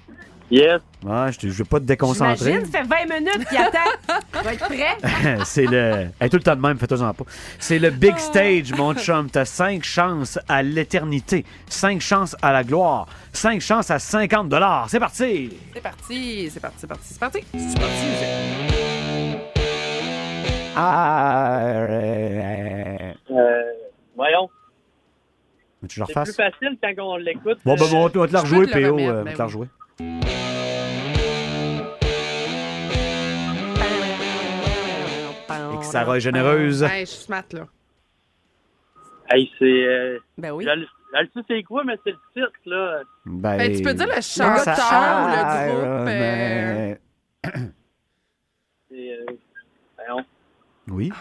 K: Yes.
A: Ouais, je, te- je veux pas te déconcentrer.
B: J'imagine, ça fait 20 minutes qu'il attend. Il va être prêt? *laughs*
A: c'est le. Hey, tout le temps de même, fais-toi-en pas. C'est le big stage, mon chum. T'as 5 chances à l'éternité, 5 chances à la gloire, 5 chances à 50 C'est parti!
E: C'est parti, c'est parti, c'est parti, c'est parti.
A: C'est parti, Ah, euh,
K: Euh, voyons.
A: que je le
K: C'est plus facile quand on l'écoute.
A: Bon, ben, bon, on va te la rejouer, PO. euh, on va
E: ben
A: te la rejouer. Et que Sarah est généreuse.
E: Ouais, je suis smart, là.
K: Hey, c'est. Euh,
B: Ben oui.
K: je le- je le sais c'est quoi, mais c'est le titre, là?
A: Ben,
E: Ben, tu peux dire le
A: ça-
E: chanteur ou le
A: Ah,
E: groupe. euh,
A: mais-
K: C'est. Euh, voyons.
A: Oui.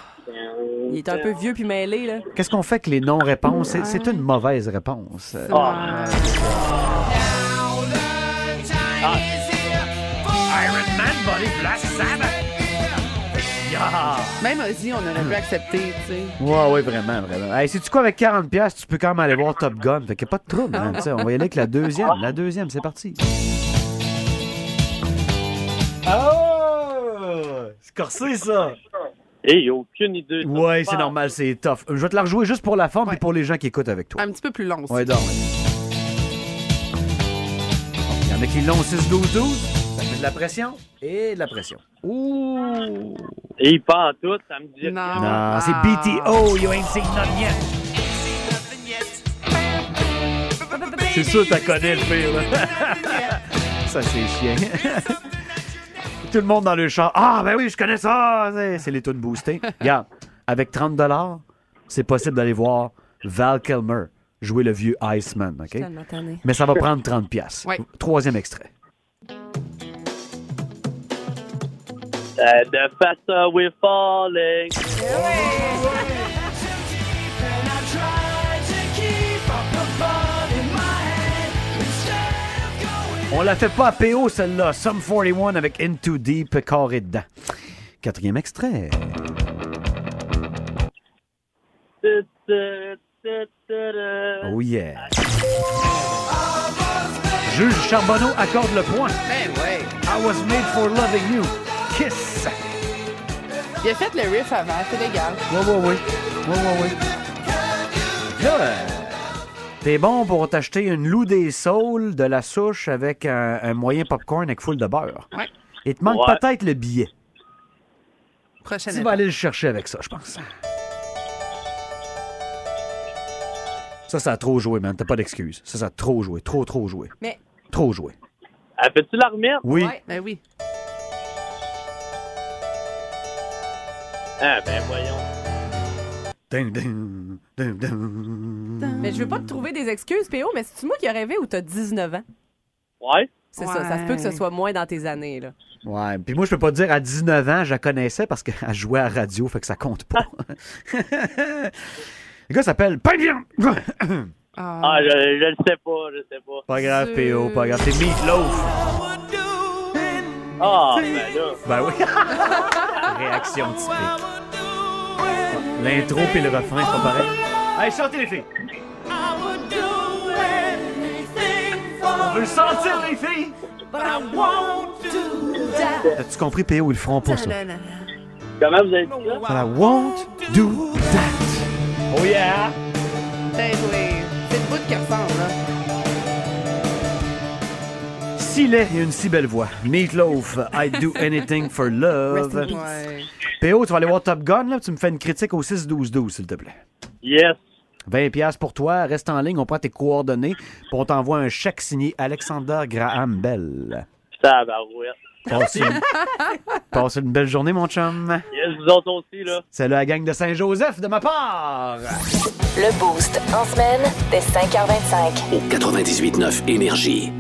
B: Il est un peu vieux puis mêlé, là.
A: Qu'est-ce qu'on fait avec les non-réponses? C'est- C'est une mauvaise réponse. Euh,
K: Ah.
A: Iron Man, Body Black Sabbath. Yeah!
E: Même Ozzy, on aurait pu accepter, tu sais.
A: Ouais, ouais, vraiment, vraiment. Hey, sais-tu quoi, avec 40$, tu peux quand même aller voir Top Gun. Fait qu'il n'y a pas de trouble, hein, tu sais. On va y aller avec la deuxième. La deuxième, c'est parti. Oh! C'est corsé, ça!
K: Hey, aucune idée.
A: Ouais, c'est normal, c'est tough. Je vais te la rejouer juste pour la forme et pour les gens qui écoutent avec toi.
E: Un petit peu plus long aussi.
A: Ouais, donc. En a qui l'ont 6-12-12. Ça fait de la pression et de la pression. Ouh!
K: Et pas en tout, ça me dit.
E: Non.
A: Non, c'est
E: Ah.
A: BTO, you ain't seen nothing yet. C'est sûr que t'as connais le pire, là. *laughs* ça, c'est chiant. *laughs* Tout le monde dans le char. Ah, ben oui, je connais ça. C'est- C'est les tunes boostées. Regarde, avec 30 c'est possible d'aller voir Val Kilmer jouer le vieux Iceman, OK? Mais ça va prendre 30 pièces.
E: Ouais.
A: Troisième extrait.
K: Uh, the faster we're falling.
A: On On la fait pas à PO, celle-là. Sum 41 avec Into Deep, carré dedans. Quatrième extrait. Oh yeah. Juge Charbonneau accorde le point.
E: Ben ouais.
A: I was made for loving you. Kiss.
E: Il a fait le riff avant, c'est légal.
A: Ouais, ouais, ouais. Ouais, ouais, ouais. Là, euh, t'es bon pour t'acheter une loup des saules de la souche avec un, un moyen popcorn avec full de beurre.
E: Ouais.
A: Il te manque
K: Ouais.
A: peut-être le billet.
E: Prochaine
A: Tu
E: étape.
A: vas aller le chercher avec ça, je pense. Ça, ça a trop joué, man. T'as pas d'excuse. Ça, ça a trop joué. Trop, trop joué.
B: Mais
A: Trop joué.
K: Elle fait-tu la remettre?
A: Oui.
B: Ouais.
E: Ben oui.
K: Ah, ben voyons.
A: Ding, ding, ding, ding.
B: Mais je veux pas te trouver des excuses, PO, mais c'est-tu moi qui a rêvé ou t'as 19 ans?
K: Ouais?
B: C'est ça, ça se peut que ce soit moins dans tes années, là.
A: Ouais, puis moi, je peux pas te dire à 19 ans, je la connaissais parce qu'elle jouait à la radio, fait que ça compte pas. *laughs* le gars s'appelle Pain de viande.
K: Ah, je, je le sais pas, je sais pas.
A: Pas grave, PO, pas grave. C'est Meatloaf.
K: Ah, ben là.
A: Ben oui. *laughs* Réaction typique. L'intro puis le refrain, c'est pas pareil. Allez, chantez les filles. On veut le sentir, les filles? As-tu compris, PO, ils le feront pas, ça?
K: Comment vous avez dit ça?
A: I won't do that. Oh yeah!
E: Ben oui. C'est le bout qui ressemble, là.
A: Si laid et une si belle voix. Meatloaf, I'd do anything for love.
E: Ouais.
A: PO, tu vas aller voir Top Gun, là, tu me fais une critique au 6-12-12, s'il te plaît.
K: Yes.
A: 20 pièces pour toi, reste en ligne, on prend tes coordonnées, puis on t'envoie un chèque signé Alexander Graham Bell.
K: Tabarouette.
A: Passe une... *laughs* Passe une belle journée, mon chum.
K: Yes, vous autres aussi, là.
A: C'est la gang de Saint-Joseph de ma part.
F: Le Boost. En semaine, dès 5h25.
H: Au 98.9 Énergie.